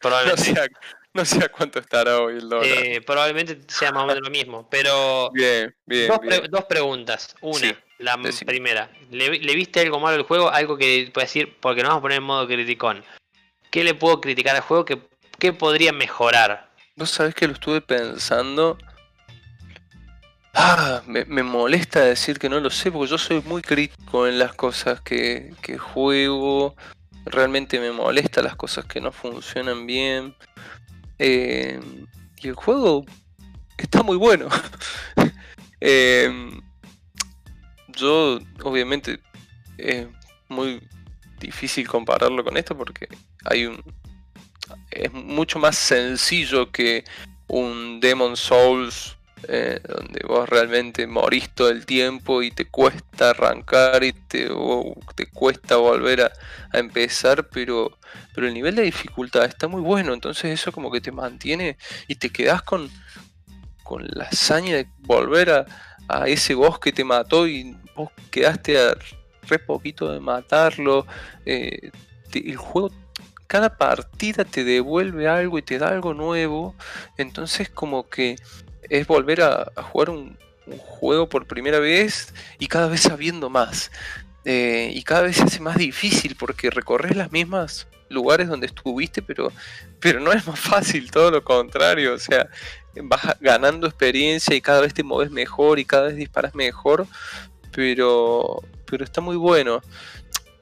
Probablemente. No sé, a cuánto estará hoy el dólar. Eh, probablemente sea más o menos lo mismo, pero... Bien, bien. Dos, preguntas. Una, la primera. ¿Le, viste algo malo al juego? Algo que puede decir, porque nos vamos a poner en modo criticón. ¿Qué le puedo criticar al juego? ¿Qué, qué podría mejorar? Vos sabés que lo estuve pensando Ah, me, molesta decir que no lo sé porque yo soy muy crítico en las cosas que, juego. Realmente me molesta las cosas que no funcionan bien. Eh, y el juego está muy bueno. Eh, yo, obviamente, es muy difícil compararlo con esto porque hay un. Es mucho más sencillo que un Demon Souls eh, donde vos realmente morís todo el tiempo y te cuesta arrancar y te, te cuesta volver a, empezar, pero, pero el nivel de dificultad está muy bueno, entonces eso como que te mantiene y te quedas con, con la hazaña de volver a, ese boss que te mató y vos quedaste a re poquito de matarlo. Eh, el juego cada partida te devuelve algo y te da algo nuevo. Entonces como que es volver a, jugar un, juego por primera vez y cada vez sabiendo más. Eh, y cada vez se hace más difícil porque recorres las mismas lugares donde estuviste, pero, pero no es más fácil, todo lo contrario. O sea, vas ganando experiencia y cada vez te mueves mejor y cada vez disparas mejor, pero, pero está muy bueno.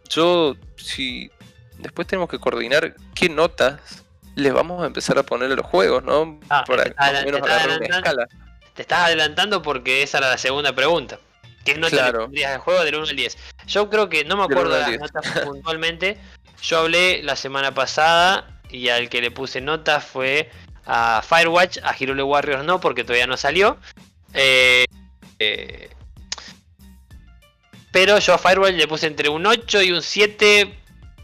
Yo, si después tenemos que coordinar qué notas les vamos a empezar a poner los juegos, ¿no? Ah, Para te, menos escala. te estás adelantando porque esa era la segunda pregunta. ¿Qué nota claro. le pondrías al juego del 1 al 10? Yo creo que no me acuerdo de las notas puntualmente. Yo hablé la semana pasada y al que le puse nota fue a Firewatch, a Hirule Warriors no, porque todavía no salió. Eh, eh, pero yo a Firewatch le puse entre un 8 y un 7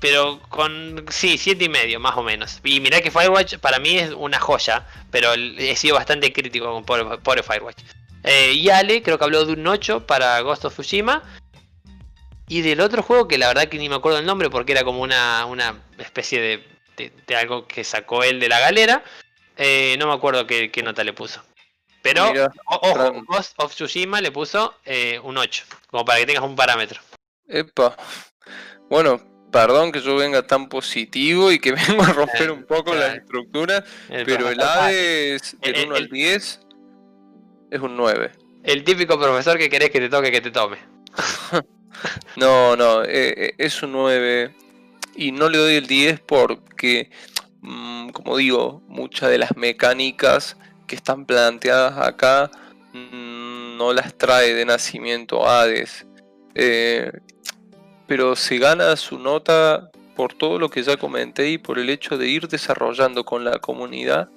pero con, sí, siete y medio, más o menos. Y mirá que Firewatch para mí es una joya, pero he sido bastante crítico con pobre, Firewatch. Eh, y Ale creo que habló de un 8 para Ghost of Tsushima. Y del otro juego que la verdad que ni me acuerdo el nombre porque era como una, una especie de, de, algo que sacó él de la galera. Eh, no me acuerdo qué, nota le puso. Pero, ojo, Ghost of Tsushima le puso eh, un 8, como para que tengas un parámetro. Epa. Bueno, perdón que yo venga tan positivo y que vengo a romper un poco la estructura, pero el es del 1 al 10 es un 9. El típico profesor que querés que te toque, que te tome. no, no, eh, eh, es un 9 y no le doy el 10 porque, mm, como digo, muchas de las mecánicas que están planteadas acá mm, no las trae de nacimiento Hades. Eh, pero se gana su nota por todo lo que ya comenté y por el hecho de ir desarrollando con la comunidad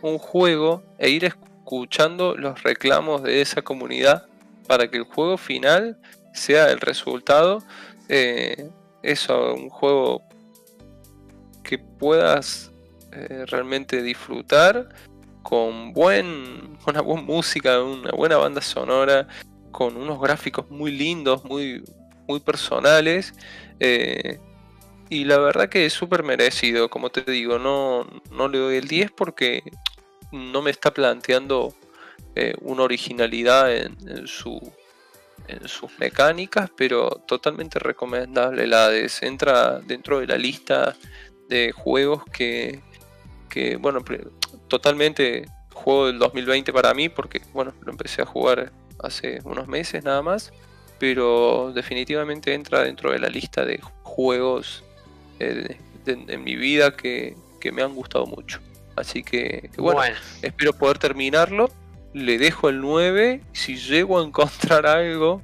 un juego e ir escuchando los reclamos de esa comunidad para que el juego final sea el resultado. Eh, eso, un juego que puedas eh, realmente disfrutar con buen, una buena música, una buena banda sonora, con unos gráficos muy lindos, muy, muy personales. Eh, y la verdad que es súper merecido, como te digo, no, no le doy el 10 porque no me está planteando eh, una originalidad en, su, en sus mecánicas, pero totalmente recomendable la de Entra dentro de la lista de juegos que, que bueno, totalmente juego del 2020 para mí, porque bueno, lo empecé a jugar hace unos meses nada más, pero definitivamente entra dentro de la lista de juegos eh, en mi vida que, me han gustado mucho. Así que, bueno, espero poder terminarlo. Le dejo el 9. Si llego a encontrar algo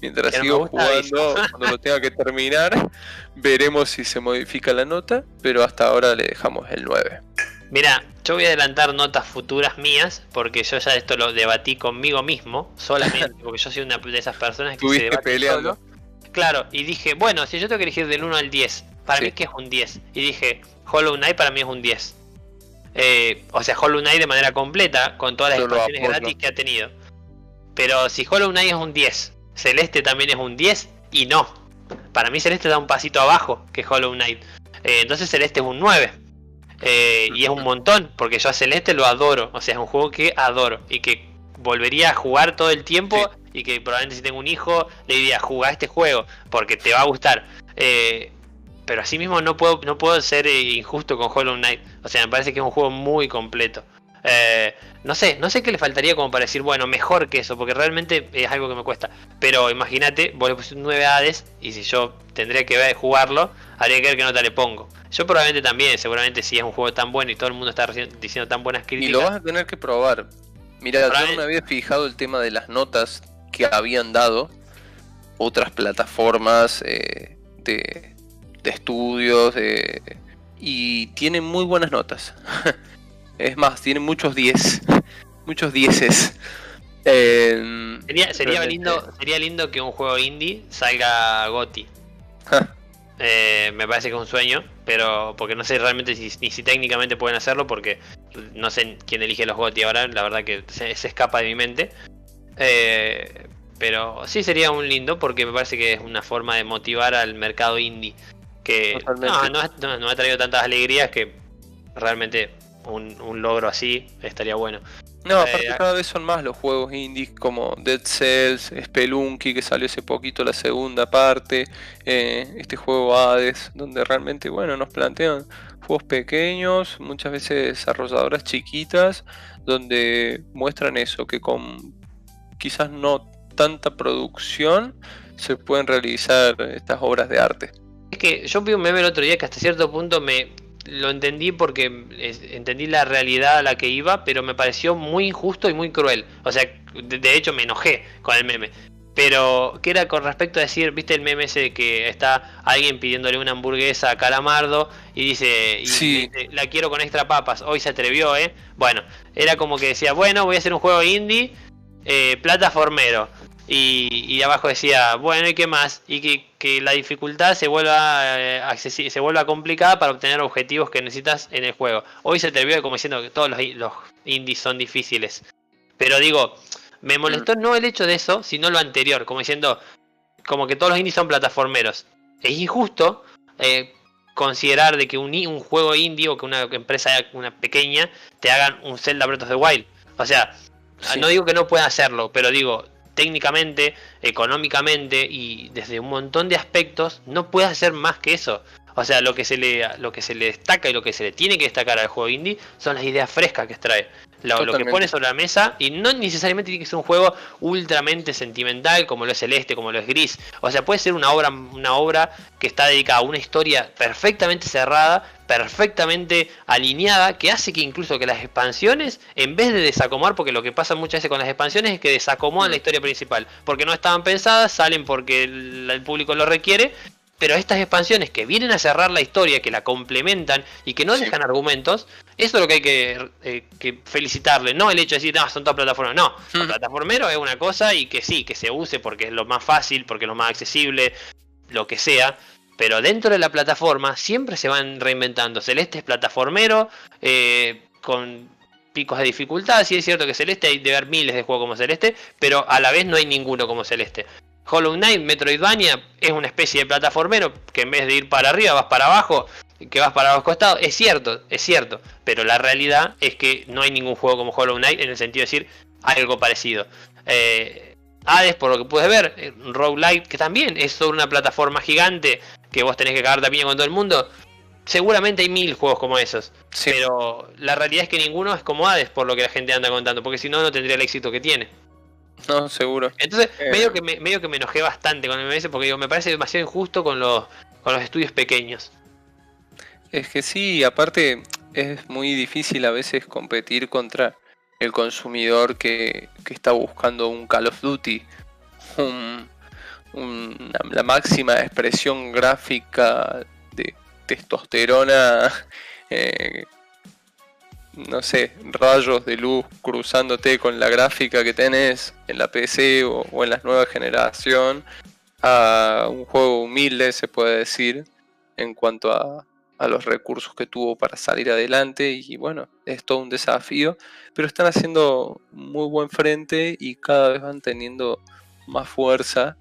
mientras sigo jugando, cuando lo tenga que terminar, veremos si se modifica la nota. Pero hasta ahora le dejamos el 9. Mira, yo voy a adelantar notas futuras mías, porque yo ya esto lo debatí conmigo mismo, solamente, porque yo soy una de esas personas que se debate peleando. Claro, y dije, bueno, si yo tengo que elegir del 1 al 10, para mí que es un 10. Y dije, Hollow Knight para mí es un 10. Eh, o sea, Hollow Knight de manera completa, con todas las expansiones gratis que ha tenido. Pero si Hollow Knight es un 10, Celeste también es un 10, y no. Para mí Celeste da un pasito abajo que Hollow Knight. Eh, entonces Celeste es un 9. Eh, y es un montón, porque yo a Celeste lo adoro. O sea, es un juego que adoro y que volvería a jugar todo el tiempo. Y que probablemente si tengo un hijo le diría, jugar este juego, porque te va a gustar. Eh, pero así mismo no puedo, no puedo ser injusto con Hollow Knight. O sea, me parece que es un juego muy completo. Eh, no sé, no sé qué le faltaría como para decir, bueno, mejor que eso, porque realmente es algo que me cuesta. Pero imagínate, vos le pusiste 9 Hades y si yo tendría que ver, jugarlo, habría que ver qué nota le pongo. Yo probablemente también, seguramente si es un juego tan bueno y todo el mundo está diciendo tan buenas críticas. Y lo vas a tener que probar. Mira, yo no me había fijado el tema de las notas que habían dado otras plataformas eh, de, de, estudios y tienen muy buenas notas. Es más, tiene muchos 10. muchos 10. Eh, sería, sería lindo, sería lindo que un juego indie salga GOTI. Eh, me parece que es un sueño, pero porque no sé realmente si, ni si técnicamente pueden hacerlo, porque no sé quién elige los GOTI ahora, la verdad que se, escapa de mi mente. Eh, pero sí sería un lindo porque me parece que es una forma de motivar al mercado indie. Que no, no, no, ha traído tantas alegrías que realmente un, logro así estaría bueno. No, aparte eh, cada vez son más los juegos indies como Dead Cells, Spelunky, que salió hace poquito la segunda parte, eh, este juego Hades, donde realmente, bueno, nos plantean juegos pequeños, muchas veces desarrolladoras chiquitas, donde muestran eso, que con quizás no tanta producción se pueden realizar estas obras de arte. Es que yo vi un meme el otro día que hasta cierto punto me, lo entendí porque entendí la realidad a la que iba, pero me pareció muy injusto y muy cruel. O sea, de, hecho me enojé con el meme. Pero, ¿qué era con respecto a decir, viste el meme ese que está alguien pidiéndole una hamburguesa a Calamardo y dice, la quiero con extra papas, hoy se atrevió, ¿eh? Bueno, era como que decía, bueno, voy a hacer un juego indie, eh, plataformero. Y, abajo decía, bueno, ¿y qué más? Y que, la dificultad se vuelva, eh, se vuelva complicada para obtener objetivos que necesitas en el juego. Hoy se te vio como diciendo que todos los, los indies son difíciles. Pero digo, me molestó no el hecho de eso, sino lo anterior, como diciendo, como que todos los indies son plataformeros. Es injusto eh, considerar de que un, un, juego indie o que una empresa una pequeña te hagan un Zelda Breath of the Wild. O sea, no digo que no pueda hacerlo, pero digo, técnicamente, económicamente y desde un montón de aspectos, no puede hacer más que eso. O sea, lo que se le lo que se le destaca y lo que se le tiene que destacar al juego indie son las ideas frescas que extrae. Lo, que pone sobre la mesa y no necesariamente tiene que ser un juego ultramente sentimental como lo es Celeste, como lo es Gris. O sea, puede ser una obra, una obra que está dedicada a una historia perfectamente cerrada, perfectamente alineada, que hace que incluso que las expansiones, en vez de desacomodar, porque lo que pasa muchas veces con las expansiones es que desacomodan la mm. historia principal, porque no estaban pensadas, salen porque el público lo requiere pero estas expansiones que vienen a cerrar la historia, que la complementan y que no dejan argumentos, eso es lo que hay que, eh, felicitarle. No el hecho de decir, no, son todas plataformas. No, el plataformero es una cosa y que sí, que se use porque es lo más fácil, porque es lo más accesible, lo que sea. Pero dentro de la plataforma siempre se van reinventando. Celeste es plataformero, eh, con picos de dificultad. Sí es cierto que Celeste hay de ver miles de juegos como Celeste, pero a la vez no hay ninguno como Celeste. Hollow Knight, Metroidvania, es una especie de plataformero que en vez de ir para arriba vas para abajo que vas para los costados. Es cierto, es cierto. Pero la realidad es que no hay ningún juego como Hollow Knight en el sentido de decir algo parecido. Eh, Hades, por lo que puedes ver, eh, Roguelite, que también es sobre una plataforma gigante que vos tenés que cagar también con todo el mundo. Seguramente hay mil juegos como esos. Pero la realidad es que ninguno es como Hades, por lo que la gente anda contando. Porque si no, no tendría el éxito que tiene. No, seguro. Entonces, eh. medio, que me, medio que me enojé bastante con el MS porque digo, me parece demasiado injusto con los, con los estudios pequeños. Es que sí, aparte es muy difícil a veces competir contra el consumidor que, está buscando un Call of Duty, la máxima expresión gráfica de testosterona, eh, no sé, rayos de luz cruzándote con la gráfica que tenés en la PC o, o en la nueva generación, a un juego humilde se puede decir en cuanto a, a los recursos que tuvo para salir adelante y bueno, es todo un desafío, pero están haciendo muy buen frente y cada vez van teniendo más fuerza.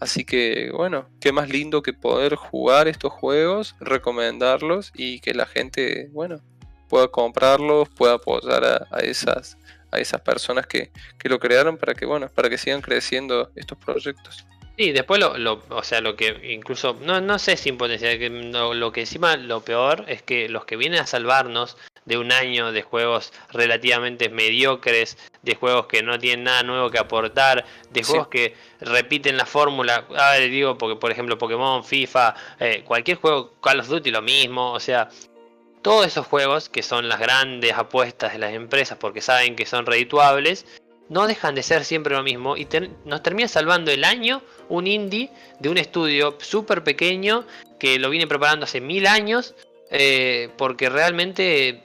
Así que bueno, qué más lindo que poder jugar estos juegos, recomendarlos y que la gente, bueno, pueda comprarlos, pueda apoyar a, esas, a esas personas que, que, lo crearon para que, bueno, para que sigan creciendo estos proyectos. Sí, después lo, lo, o sea, lo que incluso, no, no sé si impotencia, que lo que encima lo peor es que los que vienen a salvarnos de un año de juegos relativamente mediocres, de juegos que no tienen nada nuevo que aportar, de juegos que repiten la fórmula, a ver, digo, porque por ejemplo Pokémon, FIFA, eh, cualquier juego, Call of Duty lo mismo, o sea, todos esos juegos que son las grandes apuestas de las empresas porque saben que son redituables, no dejan de ser siempre lo mismo y nos termina salvando el año un indie de un estudio súper pequeño que lo viene preparando hace mil años eh, porque realmente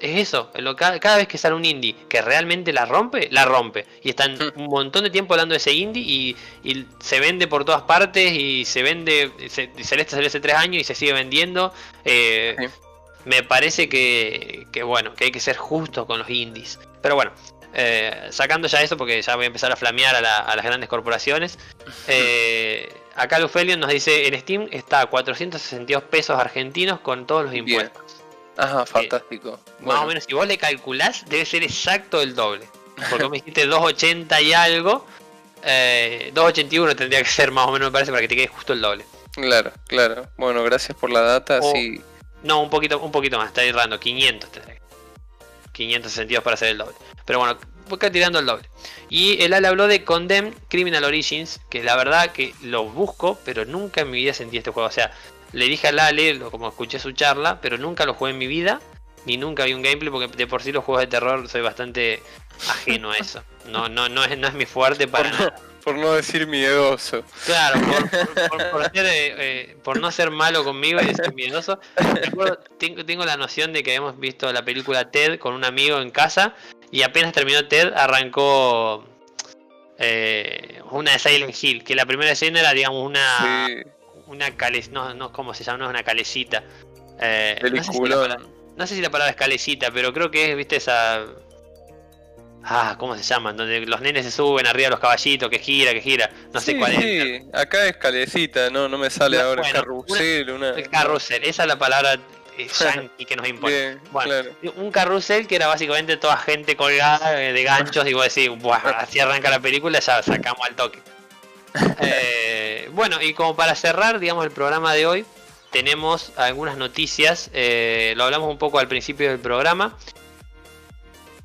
es eso, cada, vez que sale un indie que realmente la rompe, la rompe. Y están hmm. un montón de tiempo hablando de ese indie y, se vende por todas partes y se vende, Celeste salió hace tres años y se sigue vendiendo. Eh, me parece que, que, bueno, que hay que ser justo con los indies. Pero bueno, eh, sacando ya eso, porque ya voy a empezar a flamear a, las grandes corporaciones. Eh, acá Lufelion nos dice: en Steam está a 462 pesos argentinos con todos los impuestos. Ajá, eh, fantástico. Más o menos, si vos le calculás, debe ser exacto el doble. Porque me dijiste 280 y algo. 281 tendría que ser más o menos, me parece, para que te quede justo el doble. Claro, claro. Bueno, gracias por la data. No, un poquito, un poquito más, está errando. 500 tendría 562 para hacer el doble. Pero bueno, voy tirando el doble. Y el Ale habló de Condemn Criminal Origins, que la verdad que lo busco, pero nunca en mi vida sentí este juego. O sea, le dije al Ale, como escuché su charla, pero nunca lo jugué en mi vida, ni nunca vi un gameplay, porque de por sí los juegos de terror soy bastante ajeno a eso. No, no, no es, no es mi fuerte para nada por no decir miedoso. Claro, por, eh, eh, no ser malo conmigo y ser miedoso. tengo, la noción de que hemos visto la película Ted con un amigo en casa y apenas terminó Ted arrancó eh, una de Silent Hill, que la primera escena era digamos una... Una no, no, ¿cómo se llama? No es una calecita. no, sé si la no sé si la palabra es calecita, pero creo que es, viste, esa Ah, ¿cómo se llaman? Donde los nenes se suben arriba de los caballitos, que gira, que gira. No sé cuál sí. es. acá es calecita, no, no me sale ahora el carrusel. Una, El carrusel, esa es la palabra eh, yankee que nos impone. bueno, un carrusel que era básicamente toda gente colgada eh, de ganchos y vos decís, Buah, así arranca la película, ya sacamos al toque. Eh, bueno, y como para cerrar, digamos, el programa de hoy, tenemos algunas noticias. lo hablamos un poco al principio del programa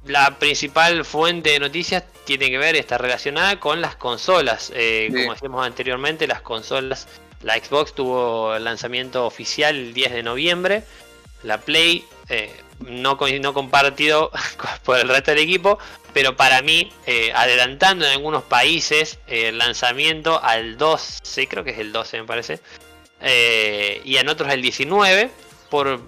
la principal fuente de noticias tiene que ver, está relacionada con las consolas. Eh, como decíamos anteriormente, las consolas, la Xbox tuvo el lanzamiento oficial el 10 de noviembre, la Play eh, no, no compartido por el resto del equipo, pero para mí, eh, adelantando en algunos países el lanzamiento al 12, creo que es el 12 me parece, y en otros el 19, por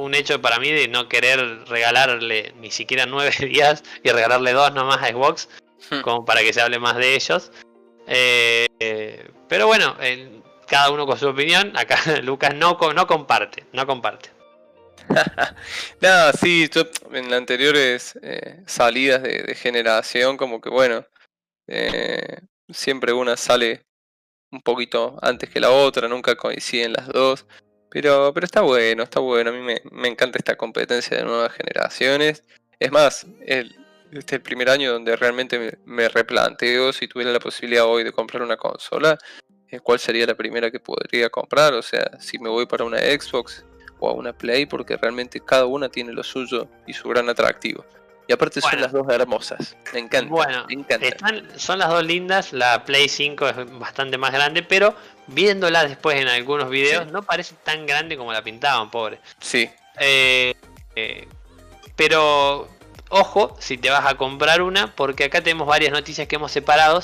un hecho para mí de no querer regalarle ni siquiera nueve días y regalarle dos nomás a Xbox, hmm. como para que se hable más de ellos. Eh, pero bueno, cada uno con su opinión. Acá Lucas no, no comparte, no comparte. no, sí, en las anteriores eh, salidas de, generación, como que bueno, eh, siempre una sale un poquito antes que la otra, nunca coinciden las dos. Pero, pero está bueno, está bueno. A mí me, me encanta esta competencia de nuevas generaciones. Es más, el, este es el primer año donde realmente me, replanteo si tuviera la posibilidad hoy de comprar una consola, eh, cuál sería la primera que podría comprar. O sea, si me voy para una Xbox o a una Play, porque realmente cada una tiene lo suyo y su gran atractivo. Y aparte son las dos hermosas. Me encanta. Bueno, son las dos lindas. La Play 5 es bastante más grande, pero viéndola después en algunos videos, no parece tan grande como la pintaban, pobre. Sí. Eh, eh, pero ojo si te vas a comprar una, porque acá tenemos varias noticias que hemos separado.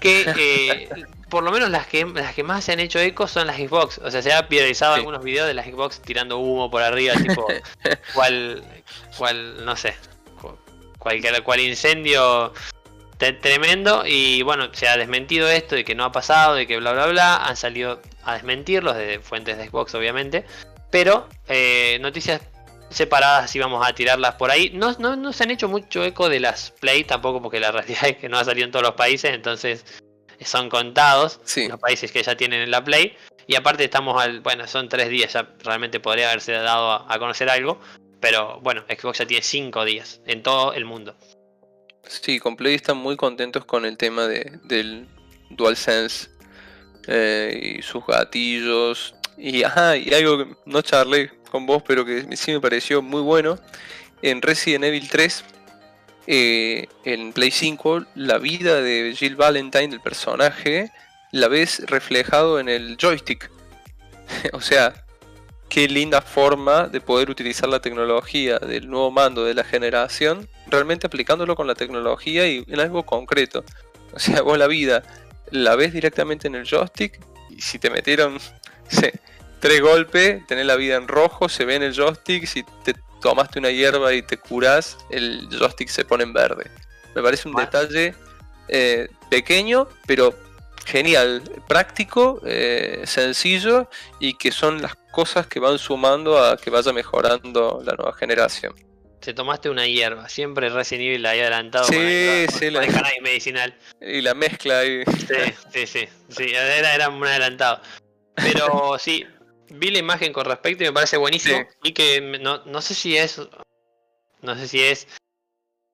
Que eh, por lo menos las que, las que más se han hecho eco son las Xbox. O sea, se ha viralizado algunos videos de las Xbox tirando humo por arriba, tipo, cual, cual, no sé, cualquier cual incendio tremendo. Y bueno, se ha desmentido esto de que no ha pasado, de que bla bla bla. Han salido a desmentirlos de fuentes de Xbox, obviamente. Pero eh, noticias separadas así vamos a tirarlas por ahí. No, no, se han hecho mucho eco de las Play tampoco porque la realidad es que no ha salido en todos los países, entonces son contados los países que ya tienen la Play. Y aparte estamos al, bueno, son tres días, ya realmente podría haberse dado a, conocer algo. Pero bueno, Xbox ya tiene cinco días en todo el mundo. Sí, con Play están muy contentos con el tema de, del DualSense eh, y sus gatillos. Y, ajá, y algo que no charlé con vos, pero que sí me pareció muy bueno. En Resident Evil 3, eh, en Play 5, la vida de Jill Valentine, del personaje, la ves reflejado en el joystick. o sea, qué linda forma de poder utilizar la tecnología del nuevo mando de la generación, realmente aplicándolo con la tecnología y en algo concreto. O sea, vos la vida la ves directamente en el joystick y si te metieron, tres golpes, tenés la vida en rojo, se ve en el joystick, si te tomaste una hierba y te curas, el joystick se pone en verde. Me parece un detalle eh, pequeño, pero genial, práctico, eh, sencillo y que son las cosas que van sumando a que vaya mejorando la nueva generación. Te tomaste una hierba, siempre Resident Evil la había adelantado sí, sí, la, medicinal. Y la mezcla ahí. Sí, sí, sí, sí, era, era un adelantado. Pero sí, vi la imagen con respecto y me parece buenísimo. Y que no, no sé si es. No sé si es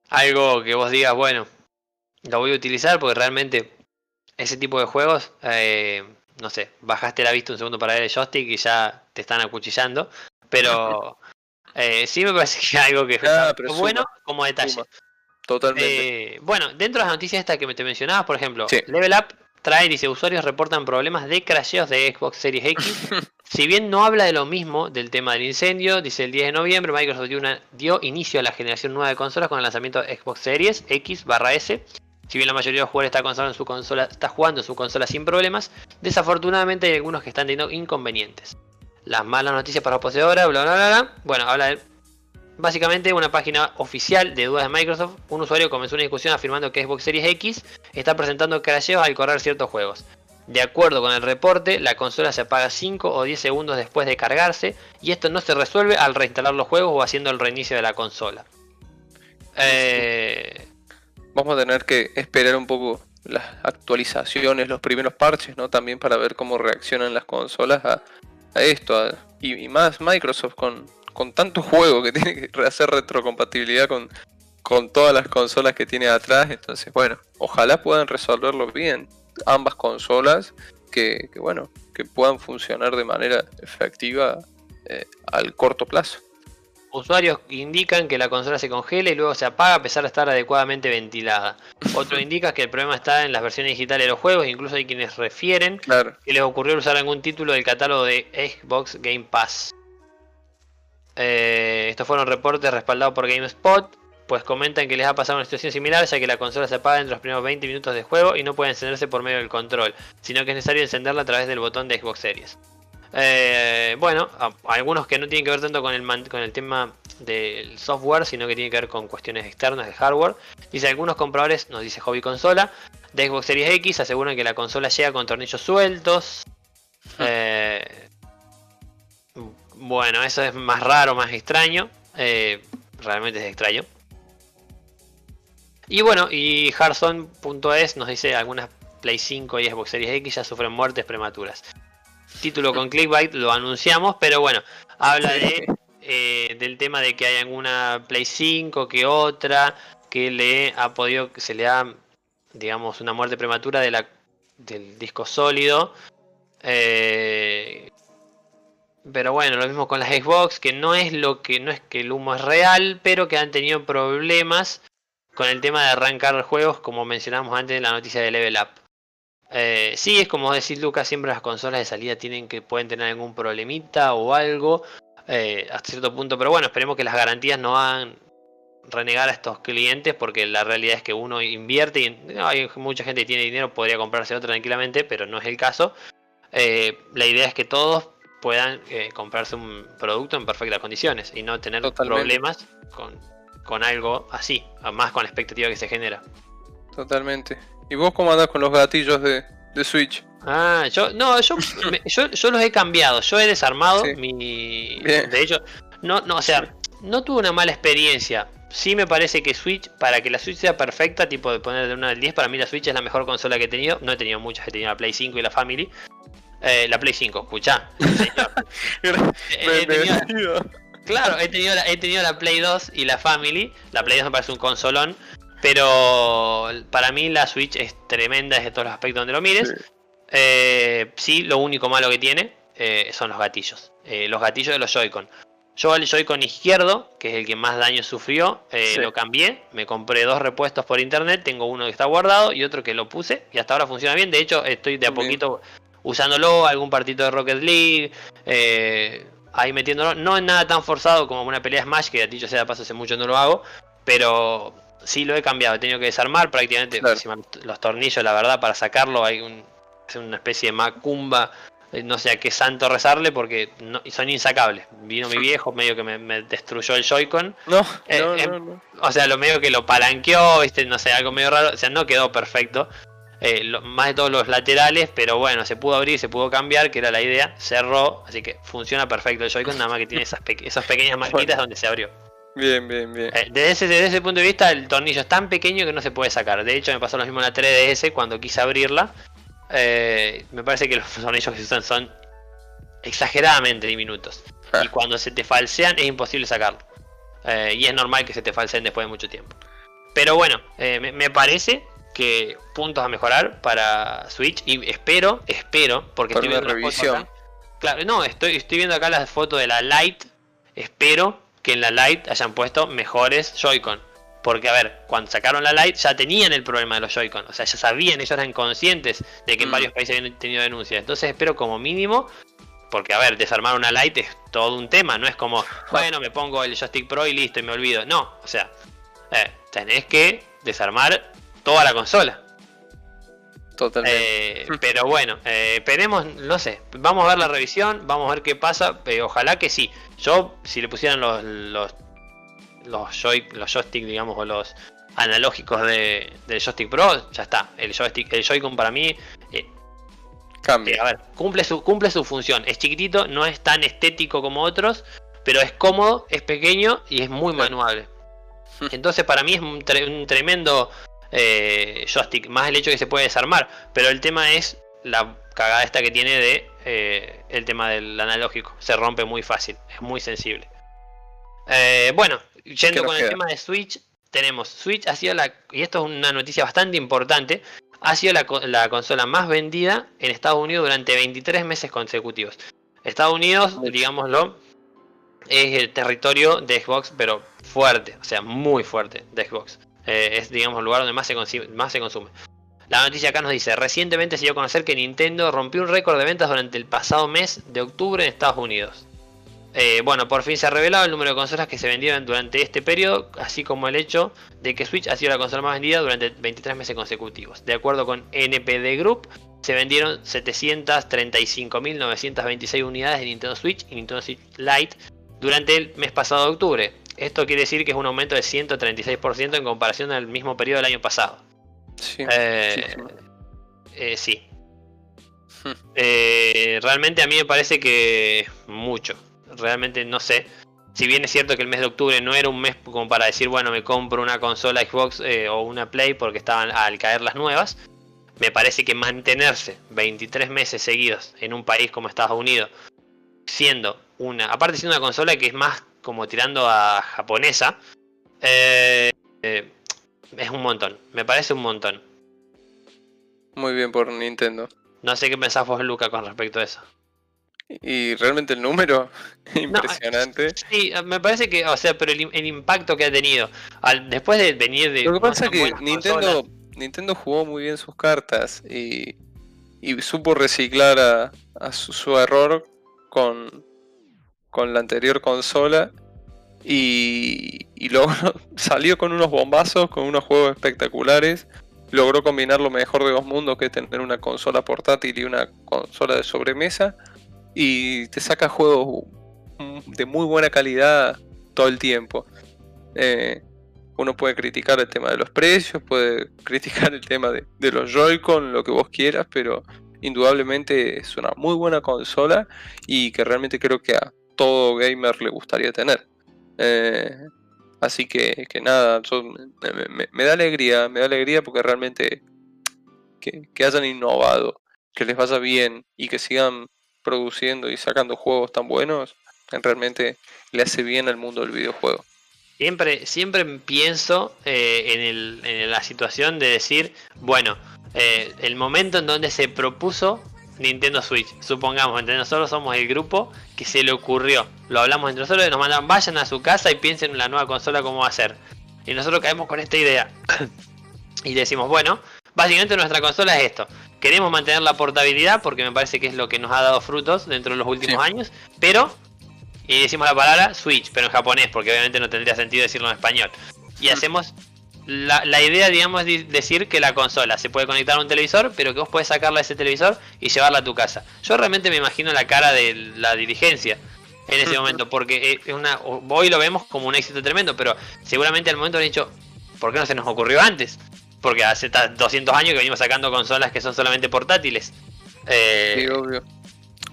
algo que vos digas, bueno, lo voy a utilizar porque realmente ese tipo de juegos, eh, no sé, bajaste la vista un segundo para ver el joystick y ya te están acuchillando. Pero eh, sí me parece que es algo que ah, es bueno como detalle. Totalmente. Eh, bueno, dentro de las noticias estas que me te mencionabas, por ejemplo, Level Up trae, dice, usuarios reportan problemas de crasheos de Xbox Series X. si bien no habla de lo mismo del tema del incendio, dice el 10 de noviembre Microsoft dio, inicio a la generación nueva de consolas con el lanzamiento de Xbox Series X barra S. Si bien la mayoría de los jugadores está, en su consola, está jugando en su consola sin problemas, desafortunadamente hay algunos que están teniendo inconvenientes. Las malas noticias para los poseedores, bla bla bla bla. Bueno, habla de Básicamente una página oficial de dudas de Microsoft, un usuario comenzó una discusión afirmando que Xbox Series X está presentando crasheos al correr ciertos juegos. De acuerdo con el reporte, la consola se apaga 5 o 10 segundos después de cargarse y esto no se resuelve al reinstalar los juegos o haciendo el reinicio de la consola. Eh, Vamos a tener que esperar un poco las actualizaciones, los primeros parches, ¿no? También para ver cómo reaccionan las consolas a, esto. y, más Microsoft con, con tanto juego que tiene que hacer retrocompatibilidad con, con todas las consolas que tiene atrás. Entonces, bueno, ojalá puedan resolverlo bien ambas consolas, que, bueno, que puedan funcionar de manera efectiva eh, al corto plazo. Usuarios indican que la consola se congela y luego se apaga a pesar de estar adecuadamente ventilada. Otro indica que el problema está en las versiones digitales de los juegos, incluso hay quienes refieren que les ocurrió usar algún título del catálogo de Xbox Game Pass. Eh, estos fueron reportes respaldados por GameSpot, pues comentan que les ha pasado una situación similar, ya que la consola se apaga entre los primeros 20 minutos de juego y no puede encenderse por medio del control, sino que es necesario encenderla a través del botón de Xbox Series. Eh, bueno, algunos que no tienen que ver tanto con el, con el tema del software, sino que tienen que ver con cuestiones externas de hardware. Dice, algunos compradores, nos dice Hobby Consola, de Xbox Series X aseguran que la consola llega con tornillos sueltos. Eh, bueno, eso es más raro, más extraño. Eh, realmente es extraño. Y bueno, y Hearthstone.es nos dice algunas Play 5 y Xbox Series X ya sufren muertes prematuras. Título con clickbait, lo anunciamos, pero bueno, habla de eh, del tema de que hay alguna Play 5 que otra que le ha podido, se le da, digamos, una muerte prematura de la, del disco sólido. Eh, pero bueno, lo mismo con las Xbox, que no es lo que no es que el humo es real, pero que han tenido problemas con el tema de arrancar juegos, como mencionamos antes en la noticia de Level Up. Eh, sí, es como decir Lucas, siempre las consolas de salida tienen que pueden tener algún problemita o algo eh, hasta cierto punto, pero bueno, esperemos que las garantías no hagan renegar a estos clientes porque la realidad es que uno invierte y hay mucha gente que tiene dinero, podría comprarse otra tranquilamente, pero no es el caso. Eh, la idea es que todos puedan comprarse un producto en perfectas condiciones y no tener problemas con, con algo así, más con la expectativa que se genera. Totalmente. ¿Y vos cómo andás con los gatillos de, Switch? Ah, yo, no, yo, yo, los he cambiado, yo he desarmado mi... De hecho, no, no, o sea, no tuve una mala experiencia. Sí me parece que Switch, para que la Switch sea perfecta, tipo de poner de 1 al 10, para mí la Switch es la mejor consola que he tenido. No he tenido muchas, he tenido la Play 5 y la Family. Eh, la Play 5, escuchá. he tenido, claro, he tenido, la, he tenido la Play 2 y la Family. La Play 2 me parece un consolón. Pero para mí la Switch es tremenda desde todos los aspectos donde lo mires. Eh, sí, lo único malo que tiene eh, son los gatillos. Eh, los gatillos de los Joy-Con. Yo el Joy-Con izquierdo, que es el que más daño sufrió, lo cambié. Me compré dos repuestos por internet. Tengo uno que está guardado y otro que lo puse. Y hasta ahora funciona bien. De hecho, estoy de a poquito usándolo. Algún partido de Rocket League. ahí metiéndolo. No es nada tan forzado como una pelea Smash, que gatillo sea de paso hace mucho no lo hago. Pero sí lo he cambiado, he tenido que desarmar prácticamente los tornillos, la verdad, para sacarlo hay un, una especie de macumba, eh, no sé a qué santo rezarle porque no, son insacables. Vino mi viejo, medio que me, destruyó el Joy-Con. Eh, no, no, no, O sea, lo medio que lo palanqueó, viste, no sé, algo medio raro, o sea, no quedó perfecto. Eh, más de todos los laterales, pero bueno, se pudo abrir, se pudo cambiar, que era la idea, cerró, así que funciona perfecto el Joy-Con, nada más que tiene esas, esas pequeñas maquitas donde se abrió. Bien, bien, bien. Eh, desde, ese, punto de vista, el tornillo es tan pequeño que no se puede sacar. De hecho, me pasó lo mismo en la 3DS cuando quise abrirla. Eh, me parece que los tornillos que se usan son exageradamente diminutos. Ah. Y cuando se te falsean es imposible sacarlo. Eh, y es normal que se te falseen después de mucho tiempo. Pero bueno, me, parece que puntos a mejorar para Switch. Y espero, espero, porque estoy viendo revisión. Claro, no, estoy, estoy viendo acá las fotos de la Lite. Espero que en la Lite hayan puesto mejores Joy-Con. Porque, a ver, cuando sacaron la Lite ya tenían el problema de los Joy-Con. O sea, ya sabían, ellos eran conscientes de que en mm. varios países habían tenido denuncias. Entonces espero como mínimo, porque, a ver, desarmar una Lite es todo un tema. No es como, bueno, me pongo el joystick Pro y listo y me olvido. No, o sea, eh, tenés que desarmar toda la consola. Totalmente. Eh, pero bueno, eh, esperemos, no sé, vamos a ver la revisión, vamos a ver qué pasa, ojalá que sí. Yo, si le pusieran los los, los, joy, los joystick, digamos, o los analógicos de, del joystick Pro, ya está. El joystick, el Joy-Con para mí eh, cambia. a ver, cumple su, cumple su función. Es chiquitito, no es tan estético como otros, pero es cómodo, es pequeño y es muy manual Entonces para mí es un tremendo eh, joystick, más el hecho que se puede desarmar, pero el tema es la cagada esta que tiene de eh, el tema del analógico, se rompe muy fácil, es muy sensible. Eh, bueno, yendo con el tema de Switch, tenemos Switch ha sido la, y esto es una noticia bastante importante, ha sido la, la consola más vendida en Estados Unidos durante 23 meses consecutivos. Estados Unidos, digámoslo, es el territorio de Xbox, pero fuerte, o sea, muy fuerte de Xbox. Eh, es, digamos, el lugar donde más se, más se consume. La noticia acá nos dice, recientemente se dio a conocer que Nintendo rompió un récord de ventas durante el pasado mes de octubre en Estados Unidos. Eh, bueno, por fin se ha revelado el número de consolas que se vendieron durante este periodo, así como el hecho de que Switch ha sido la consola más vendida durante 23 meses consecutivos. De acuerdo con NPD Group, se vendieron 735.926 unidades de Nintendo Switch y Nintendo Switch Lite durante el mes pasado de octubre, esto quiere decir que es un aumento de 136% en comparación al mismo periodo del año pasado. Sí. Eh, eh, sí. Hmm. Eh, realmente a mí me parece que mucho. Realmente no sé. Si bien es cierto que el mes de octubre no era un mes como para decir, bueno, me compro una consola Xbox o una Play porque estaban al caer las nuevas. me parece que mantenerse 23 meses seguidos en un país como Estados Unidos, siendo una, aparte siendo una consola que es más como tirando a japonesa, eh, eh, es un montón, me parece un montón. Muy bien por Nintendo. No sé qué pensás vos, Luca, con respecto a eso. Y realmente el número, impresionante. sí, me parece que, o sea, pero el, impacto que ha tenido, al, después de venir de... Lo que pasa es que Nintendo, Nintendo jugó muy bien sus cartas y, y supo reciclar a, su, error con, con la anterior consola y, luego salió con unos bombazos, con unos juegos espectaculares logró combinar lo mejor de dos mundos, que es tener una consola portátil y una consola de sobremesa, y te saca juegos de muy buena calidad todo el tiempo. Eh, uno puede criticar el tema de los precios, puede criticar el tema de, los Joy-Con, lo que vos quieras, pero indudablemente es una muy buena consola y que realmente creo que a todo gamer le gustaría tener. Eh, Así que, nada, me, da alegría, me da alegría porque realmente que, hayan innovado, que les vaya bien y que sigan produciendo y sacando juegos tan buenos, realmente le hace bien al mundo del videojuego. Siempre, siempre pienso eh, en, la situación de decir, bueno, eh, el momento en donde se propuso Nintendo Switch. Supongamos, entre nosotros somos el grupo que se le ocurrió. Lo hablamos entre nosotros y nos mandan, vayan a su casa y piensen en la nueva consola cómo va a ser. Y nosotros caemos con esta idea. y decimos, bueno, básicamente nuestra consola es esto. Queremos mantener la portabilidad porque me parece que es lo que nos ha dado frutos dentro de los últimos años. Pero, y decimos la palabra Switch, pero en japonés, porque obviamente no tendría sentido decirlo en español. Y hacemos la, idea, digamos, es decir que la consola se puede conectar a un televisor, pero que vos podés sacarla de ese televisor y llevarla a tu casa. Yo realmente me imagino la cara de la dirigencia en ese momento, porque es una, hoy lo vemos como un éxito tremendo, pero seguramente al momento han dicho, ¿por qué no se nos ocurrió antes? Porque hace 200 años que venimos sacando consolas que son solamente portátiles. Eh, sí, obvio.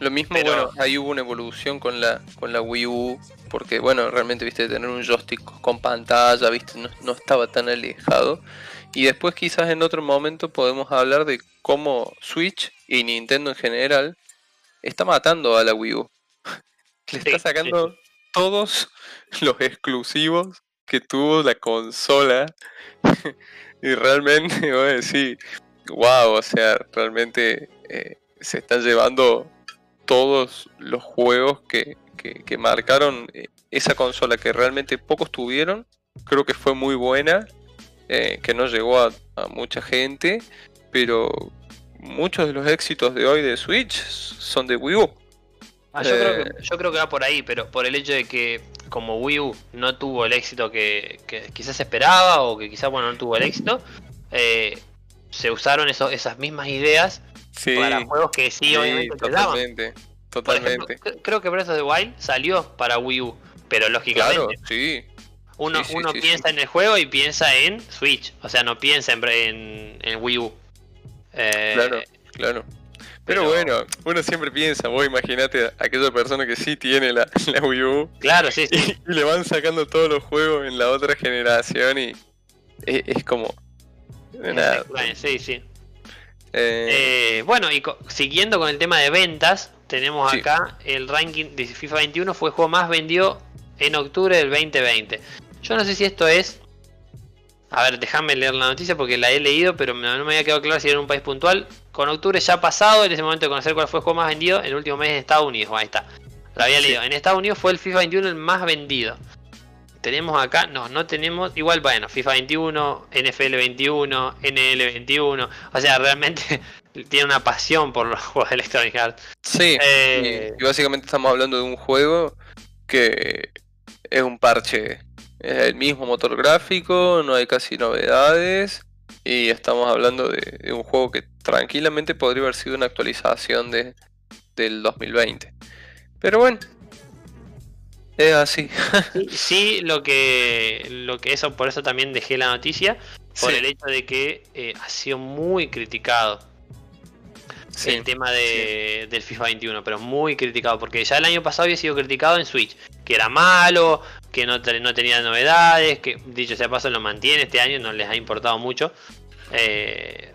Lo mismo, bueno, ahí hubo una evolución con la, con la Wii U, porque bueno, realmente, viste, tener un joystick con pantalla, viste, no, estaba tan alejado. Y después quizás en otro momento podemos hablar de cómo Switch y Nintendo en general está matando a la Wii U. Le está sacando todos los exclusivos que tuvo la consola. y realmente voy a decir, wow, o sea, realmente eh, se están llevando todos los juegos que, que, marcaron eh, esa consola que realmente pocos tuvieron. Creo que fue muy buena, eh, que no llegó a, mucha gente, pero muchos de los éxitos de hoy de Switch son de Wii U. Ah, yo, creo que, eh, yo, creo que, va por ahí, pero por el hecho de que como Wii U no tuvo el éxito que, quizás esperaba o que quizás bueno no tuvo el éxito, se usaron esas mismas ideas para juegos que sí, obviamente totalmente. Totalmente. creo que Breath of the Wild salió para Wii U, pero lógicamente. sí. Uno, uno piensa en el juego y piensa en Switch, o sea, no piensa en, en, Wii U. Eh, claro, claro. Pero, bueno, uno siempre piensa, vos imaginate a aquella persona que sí tiene la, Wii U. Claro, sí, sí. Y, le van sacando todos los juegos en la otra generación y es, como... Nada. Sí, sí. Eh, eh, bueno, y siguiendo con el tema de ventas, tenemos acá el ranking de FIFA 21 fue el juego más vendido en octubre del 2020. Yo no sé si esto es. A ver, déjame leer la noticia porque la he leído, pero no me había quedado claro si era un país puntual. Con octubre ya pasado, en ese momento de conocer cuál fue el juego más vendido, en el último mes en Estados Unidos. Ahí está. Lo había leído. En Estados Unidos fue el FIFA 21 el más vendido. Tenemos acá, no, no tenemos. Igual, bueno, FIFA 21, NFL 21, NL 21. O sea, realmente tiene una pasión por los juegos de Electronic Arts. Sí, eh, y, básicamente estamos hablando de un juego que es un parche. Es el mismo motor gráfico, no hay casi novedades. Y estamos hablando de, un juego que tranquilamente podría haber sido una actualización de, del 2020. Pero bueno, es así. sí, lo que lo que eso por eso también dejé la noticia por el hecho de que eh, ha sido muy criticado el tema de, del FIFA 21, pero muy criticado, porque ya el año pasado había sido criticado en Switch, que era malo, que no, no tenía novedades, que dicho sea paso lo mantiene este año, no les ha importado mucho. Eh,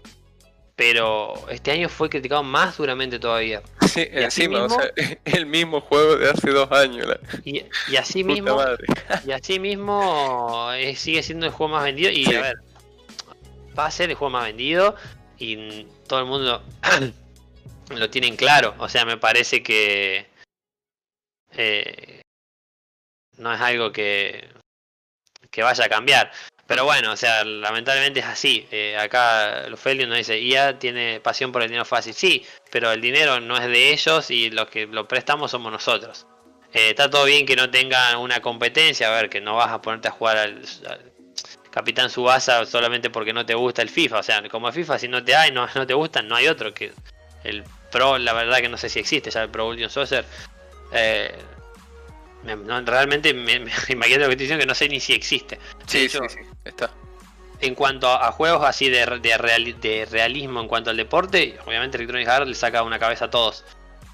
pero este año fue criticado más duramente todavía. Sí, encima, o sea, el mismo juego de hace dos años. Y, así mismo, y así mismo eh, sigue siendo el juego más vendido. Y a ver, va a ser el juego más vendido y todo el mundo lo tienen claro. O sea, me parece que eh, no es algo que, que vaya a cambiar. Pero bueno, o sea, lamentablemente es así. Eh, acá Lufelio nos dice, IA tiene pasión por el dinero fácil. Sí, pero el dinero no es de ellos y los que lo prestamos somos nosotros. Eh, está todo bien que no tengan una competencia, a ver, que no vas a ponerte a jugar al, Capitán Subasa solamente porque no te gusta el FIFA. O sea, como el FIFA, si no te hay, no, no te gustan, no hay otro que el Pro, la verdad que no sé si existe, ya el Pro Evolution Soccer. Eh, realmente me, imagino lo que estoy diciendo que no sé ni si existe. Sí, sí, sí, está. En cuanto a, juegos así de, de, realismo en cuanto al deporte, obviamente Electronic Arts le saca una cabeza a todos.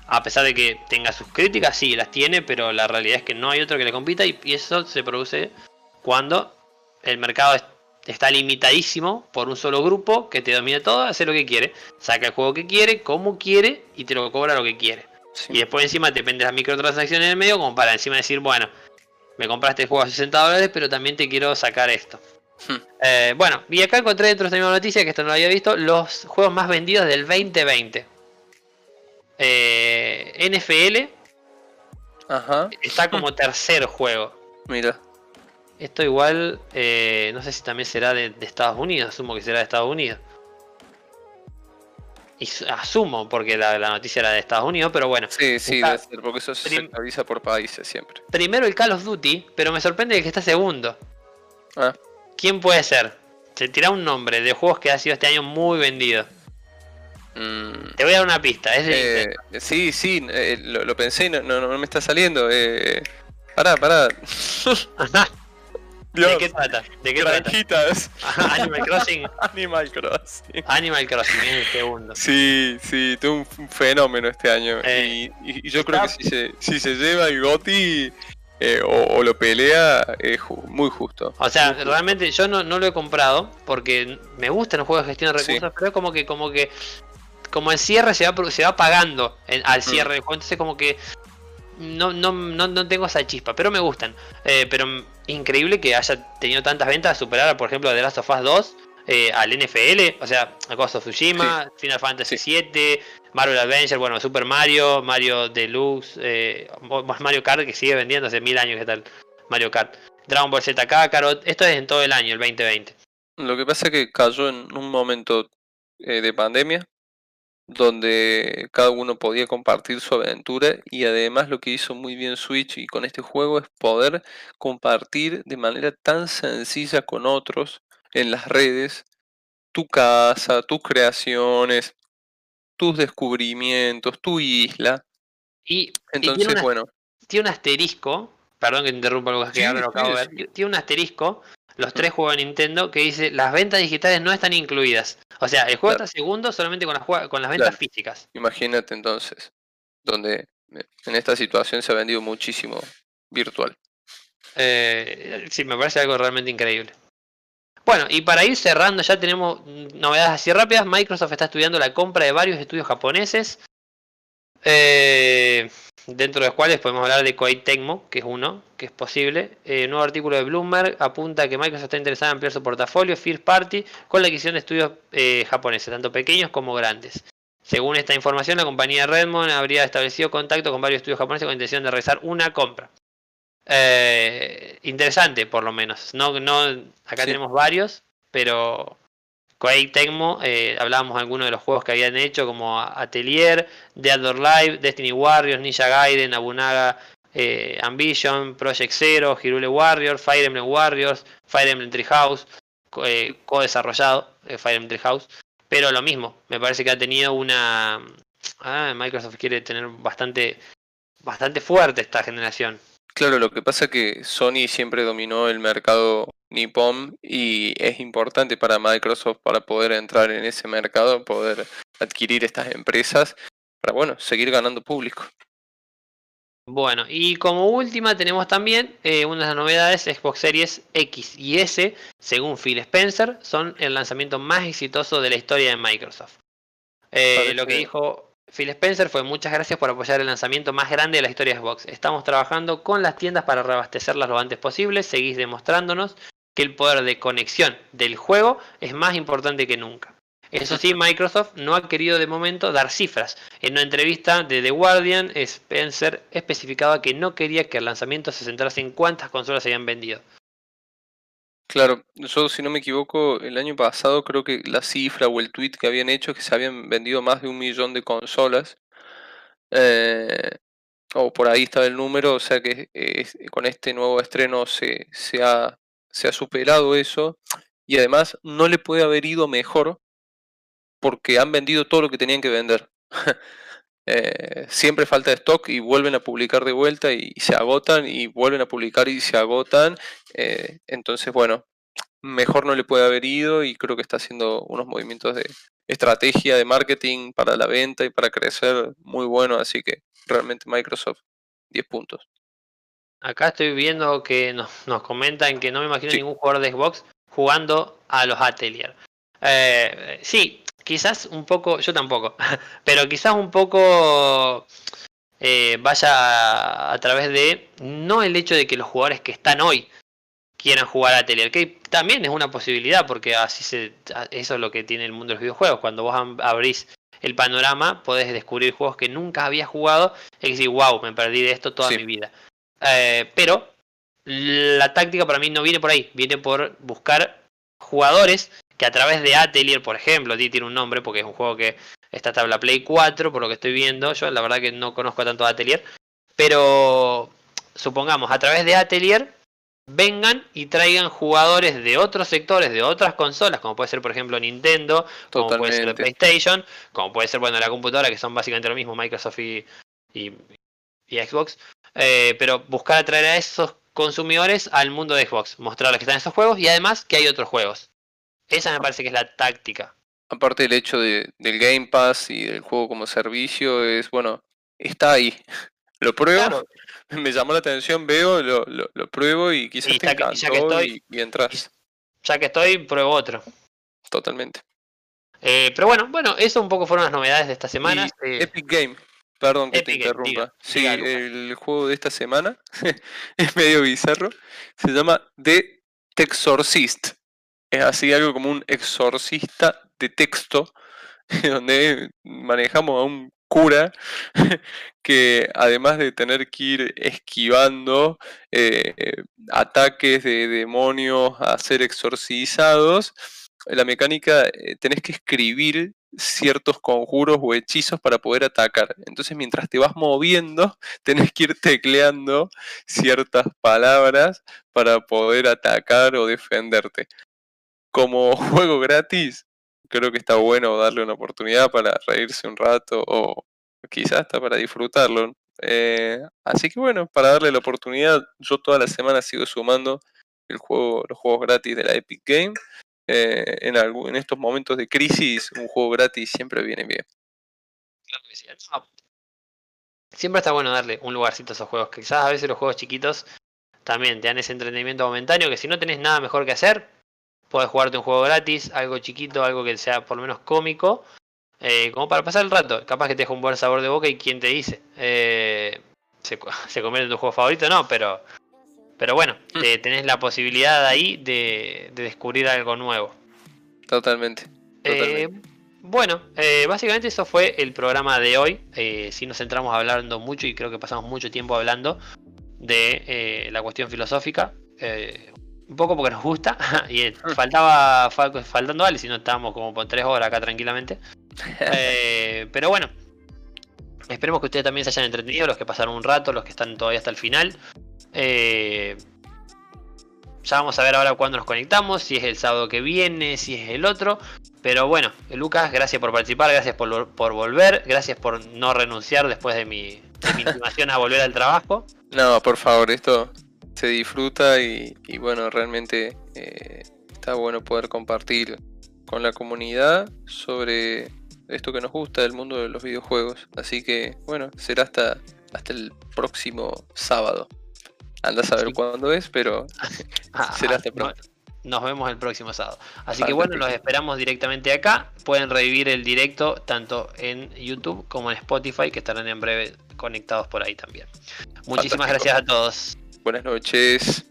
A pesar de que tenga sus críticas, sí, las tiene, pero la realidad es que no hay otro que le compita y, eso se produce cuando el mercado está limitadísimo por un solo grupo que te domina todo, hace lo que quiere, saca el juego que quiere, como quiere y te lo cobra lo que quiere. Y después encima depende de las microtransacciones en el medio como para encima decir, bueno, me compraste el juego a 60 dólares, pero también te quiero sacar esto. Hmm. Eh, bueno, y acá encontré dentro de esta misma noticia, que esto no lo había visto, los juegos más vendidos del 2020. Eh, NFL Ajá. está como tercer juego. Mira. Esto igual, eh, no sé si también será de Estados Unidos, asumo que será de Estados Unidos asumo, porque la, noticia era de Estados Unidos, pero bueno. Sí, sí, debe ser, porque eso se avisa por países siempre. Primero el Call of Duty, pero me sorprende que está segundo. Ah. ¿Quién puede ser? Se tira un nombre de juegos que ha sido este año muy vendido. Mm. Te voy a dar una pista, es eh, Sí, sí, eh, lo, pensé y no, no, me está saliendo. Eh, pará, pará. ¿De qué trata? ¿De qué trata? Animal Crossing. Animal Crossing. Animal Crossing es el segundo. Sí, sí, tuvo un fenómeno este año. Eh, y, yo creo que si se, si se lleva el GOTI eh, o, lo pelea, es muy justo. O sea, realmente yo no, no, lo he comprado porque me gustan los juegos de gestión de recursos, pero es como que, como que como el cierre se va, se va pagando al mm. cierre del juego, entonces como que no, no, no, no tengo esa chispa, pero me gustan. Eh, pero increíble que haya tenido tantas ventas, superar, por ejemplo, The Last of Us 2 eh, al NFL, o sea, a Ghost of Tsushima, Final Fantasy 7, Marvel Adventure, bueno, Super Mario, Mario Deluxe, eh, Mario Kart que sigue vendiendo hace mil años, ¿qué tal? Mario Kart. Dragon Ball Z Kakarot, esto es en todo el año, el 2020. Lo que pasa es que cayó en un momento eh, de pandemia donde cada uno podía compartir su aventura y además lo que hizo muy bien Switch y con este juego es poder compartir de manera tan sencilla con otros en las redes tu casa, tus creaciones, tus descubrimientos, tu isla. Y entonces, tiene bueno. Tiene un asterisco, perdón que te interrumpa algo que ahora lo acabo de ver, tiene un asterisco los tres juegos de Nintendo que dice las ventas digitales no están incluidas. O sea, el juego está segundo solamente con las, con las ventas físicas. Imagínate entonces, donde en esta situación se ha vendido muchísimo virtual. Eh, sí, me parece algo realmente increíble. Bueno, y para ir cerrando, ya tenemos novedades así rápidas. Microsoft está estudiando la compra de varios estudios japoneses. Eh, dentro de los cuales podemos hablar de Koei Tecmo, que es uno, que es posible. Eh, nuevo artículo de Bloomberg apunta que Microsoft está interesada en ampliar su portafolio First Party con la adquisición de estudios eh, japoneses, tanto pequeños como grandes. Según esta información, la compañía Redmond habría establecido contacto con varios estudios japoneses con intención de realizar una compra. Eh, interesante, por lo menos. No, no, acá tenemos varios, pero Koei Tecmo, eh, hablábamos de algunos de los juegos que habían hecho, como Atelier, Dead or Live, Destiny Warriors, Ninja Gaiden, Abunaga eh, Ambition, Project Zero, Hirule Warriors, Fire Emblem Warriors, Fire Emblem Treehouse, eh, co-desarrollado, eh, Fire Emblem Treehouse, pero lo mismo, me parece que ha tenido una... Ah, Microsoft quiere tener bastante, bastante fuerte esta generación. Claro, lo que pasa es que Sony siempre dominó el mercado Nippon y es importante para Microsoft para poder entrar en ese mercado, poder adquirir estas empresas para bueno, seguir ganando público. Bueno, y como última tenemos también eh, una de las novedades, Xbox Series X y S, según Phil Spencer, son el lanzamiento más exitoso de la historia de Microsoft. Eh, lo que dijo Phil Spencer fue muchas gracias por apoyar el lanzamiento más grande de la historia de Xbox. Estamos trabajando con las tiendas para reabastecerlas lo antes posible. Seguís demostrándonos que el poder de conexión del juego es más importante que nunca. Eso sí, Microsoft no ha querido de momento dar cifras. En una entrevista de The Guardian, Spencer especificaba que no quería que el lanzamiento se centrase en cuántas consolas se habían vendido. Claro, yo si no me equivoco, el año pasado creo que la cifra o el tweet que habían hecho es que se habían vendido más de un millón de consolas. Eh, o por ahí estaba el número, o sea que con este nuevo estreno se, ha, se ha superado eso. Y además no le puede haber ido mejor porque han vendido todo lo que tenían que vender. Eh, siempre falta de stock y vuelven a publicar de vuelta y, se agotan y vuelven a publicar y se agotan. Eh, entonces, bueno, mejor no le puede haber ido y creo que está haciendo unos movimientos de estrategia de marketing para la venta y para crecer muy bueno. Así que realmente Microsoft 10 puntos. Acá estoy viendo que nos, comentan que no me imagino ningún jugador de Xbox jugando a los Atelier. Eh, sí, quizás un poco, yo tampoco, pero quizás un poco eh, vaya a, través de no el hecho de que los jugadores que están hoy quieran jugar a que también es una posibilidad porque así se, eso es lo que tiene el mundo de los videojuegos. Cuando vos abrís el panorama, podés descubrir juegos que nunca habías jugado y decir, wow, me perdí de esto toda mi vida. Eh, pero la táctica para mí no viene por ahí, viene por buscar jugadores que a través de Atelier, por ejemplo, tiene un nombre porque es un juego que está tabla Play 4, por lo que estoy viendo, yo la verdad que no conozco tanto Atelier, pero supongamos, a través de Atelier vengan y traigan jugadores de otros sectores, de otras consolas, como puede ser por ejemplo Nintendo, como puede ser PlayStation, como puede ser bueno la computadora, que son básicamente lo mismo, Microsoft y, Xbox, eh, pero buscar atraer a esos consumidores al mundo de Xbox, mostrarles que están esos juegos y además que hay otros juegos. Esa me parece que es la táctica. Aparte del hecho de, del Game Pass y del juego como servicio, es bueno, está ahí. Lo pruebo, me llamó la atención, veo, lo, lo, pruebo y quizás te encantó ya que estoy, y, entras. Ya que estoy, pruebo otro. Totalmente. Eh, pero bueno, bueno, eso un poco fueron las novedades de esta semana. Eh, Epic Game, perdón que te interrumpa. sí, el juego de esta semana es medio bizarro. Se llama The Texorcist es así algo como un exorcista de texto, donde manejamos a un cura que además de tener que ir esquivando eh, ataques de demonios a ser exorcizados, la mecánica eh, tenés que escribir ciertos conjuros o hechizos para poder atacar. Entonces mientras te vas moviendo, tenés que ir tecleando ciertas palabras para poder atacar o defenderte como juego gratis, creo que está bueno darle una oportunidad para reírse un rato o quizás hasta para disfrutarlo. Eh, así que bueno, para darle la oportunidad, yo toda la semana sigo sumando el juego, los juegos gratis de la Epic Game. Eh, en, estos momentos de crisis, un juego gratis siempre viene bien. Claro que sí. Siempre está bueno darle un lugarcito a esos juegos, quizás a veces los juegos chiquitos también te dan ese entretenimiento momentáneo, que si no tenés nada mejor que hacer, puedes jugarte un juego gratis, algo chiquito, algo que sea por lo menos cómico, eh, como para pasar el rato. Capaz que te deja un buen sabor de boca y quién te dice. Eh, se, se, convierte en tu juego favorito, no, pero, pero bueno, mm. tenés la posibilidad ahí de, descubrir algo nuevo. Totalmente. Eh, bueno, básicamente eso fue el programa de hoy. si nos centramos hablando mucho y creo que pasamos mucho tiempo hablando de la cuestión filosófica un poco porque nos gusta y faltaba faltando algo si no estábamos como por tres horas acá tranquilamente. Eh, pero bueno esperemos que ustedes también se hayan entretenido los que pasaron un rato los que están todavía hasta el final. Eh, ya vamos a ver ahora cuándo nos conectamos si es el sábado que viene si es el otro. Pero bueno Lucas gracias por participar gracias por, por volver gracias por no renunciar después de mi, de mi intimación a volver al trabajo. No por favor esto se disfruta y, bueno, realmente eh, está bueno poder compartir con la comunidad sobre esto que nos gusta del mundo de los videojuegos. Así que bueno, será hasta, hasta el próximo sábado. Anda a saber cuándo es, pero ah, será hasta pronto. nos vemos el próximo sábado. Así que bueno, los esperamos directamente acá. Pueden revivir el directo tanto en YouTube como en Spotify, que estarán en breve conectados por ahí también. Muchísimas gracias a todos. Buenas noches.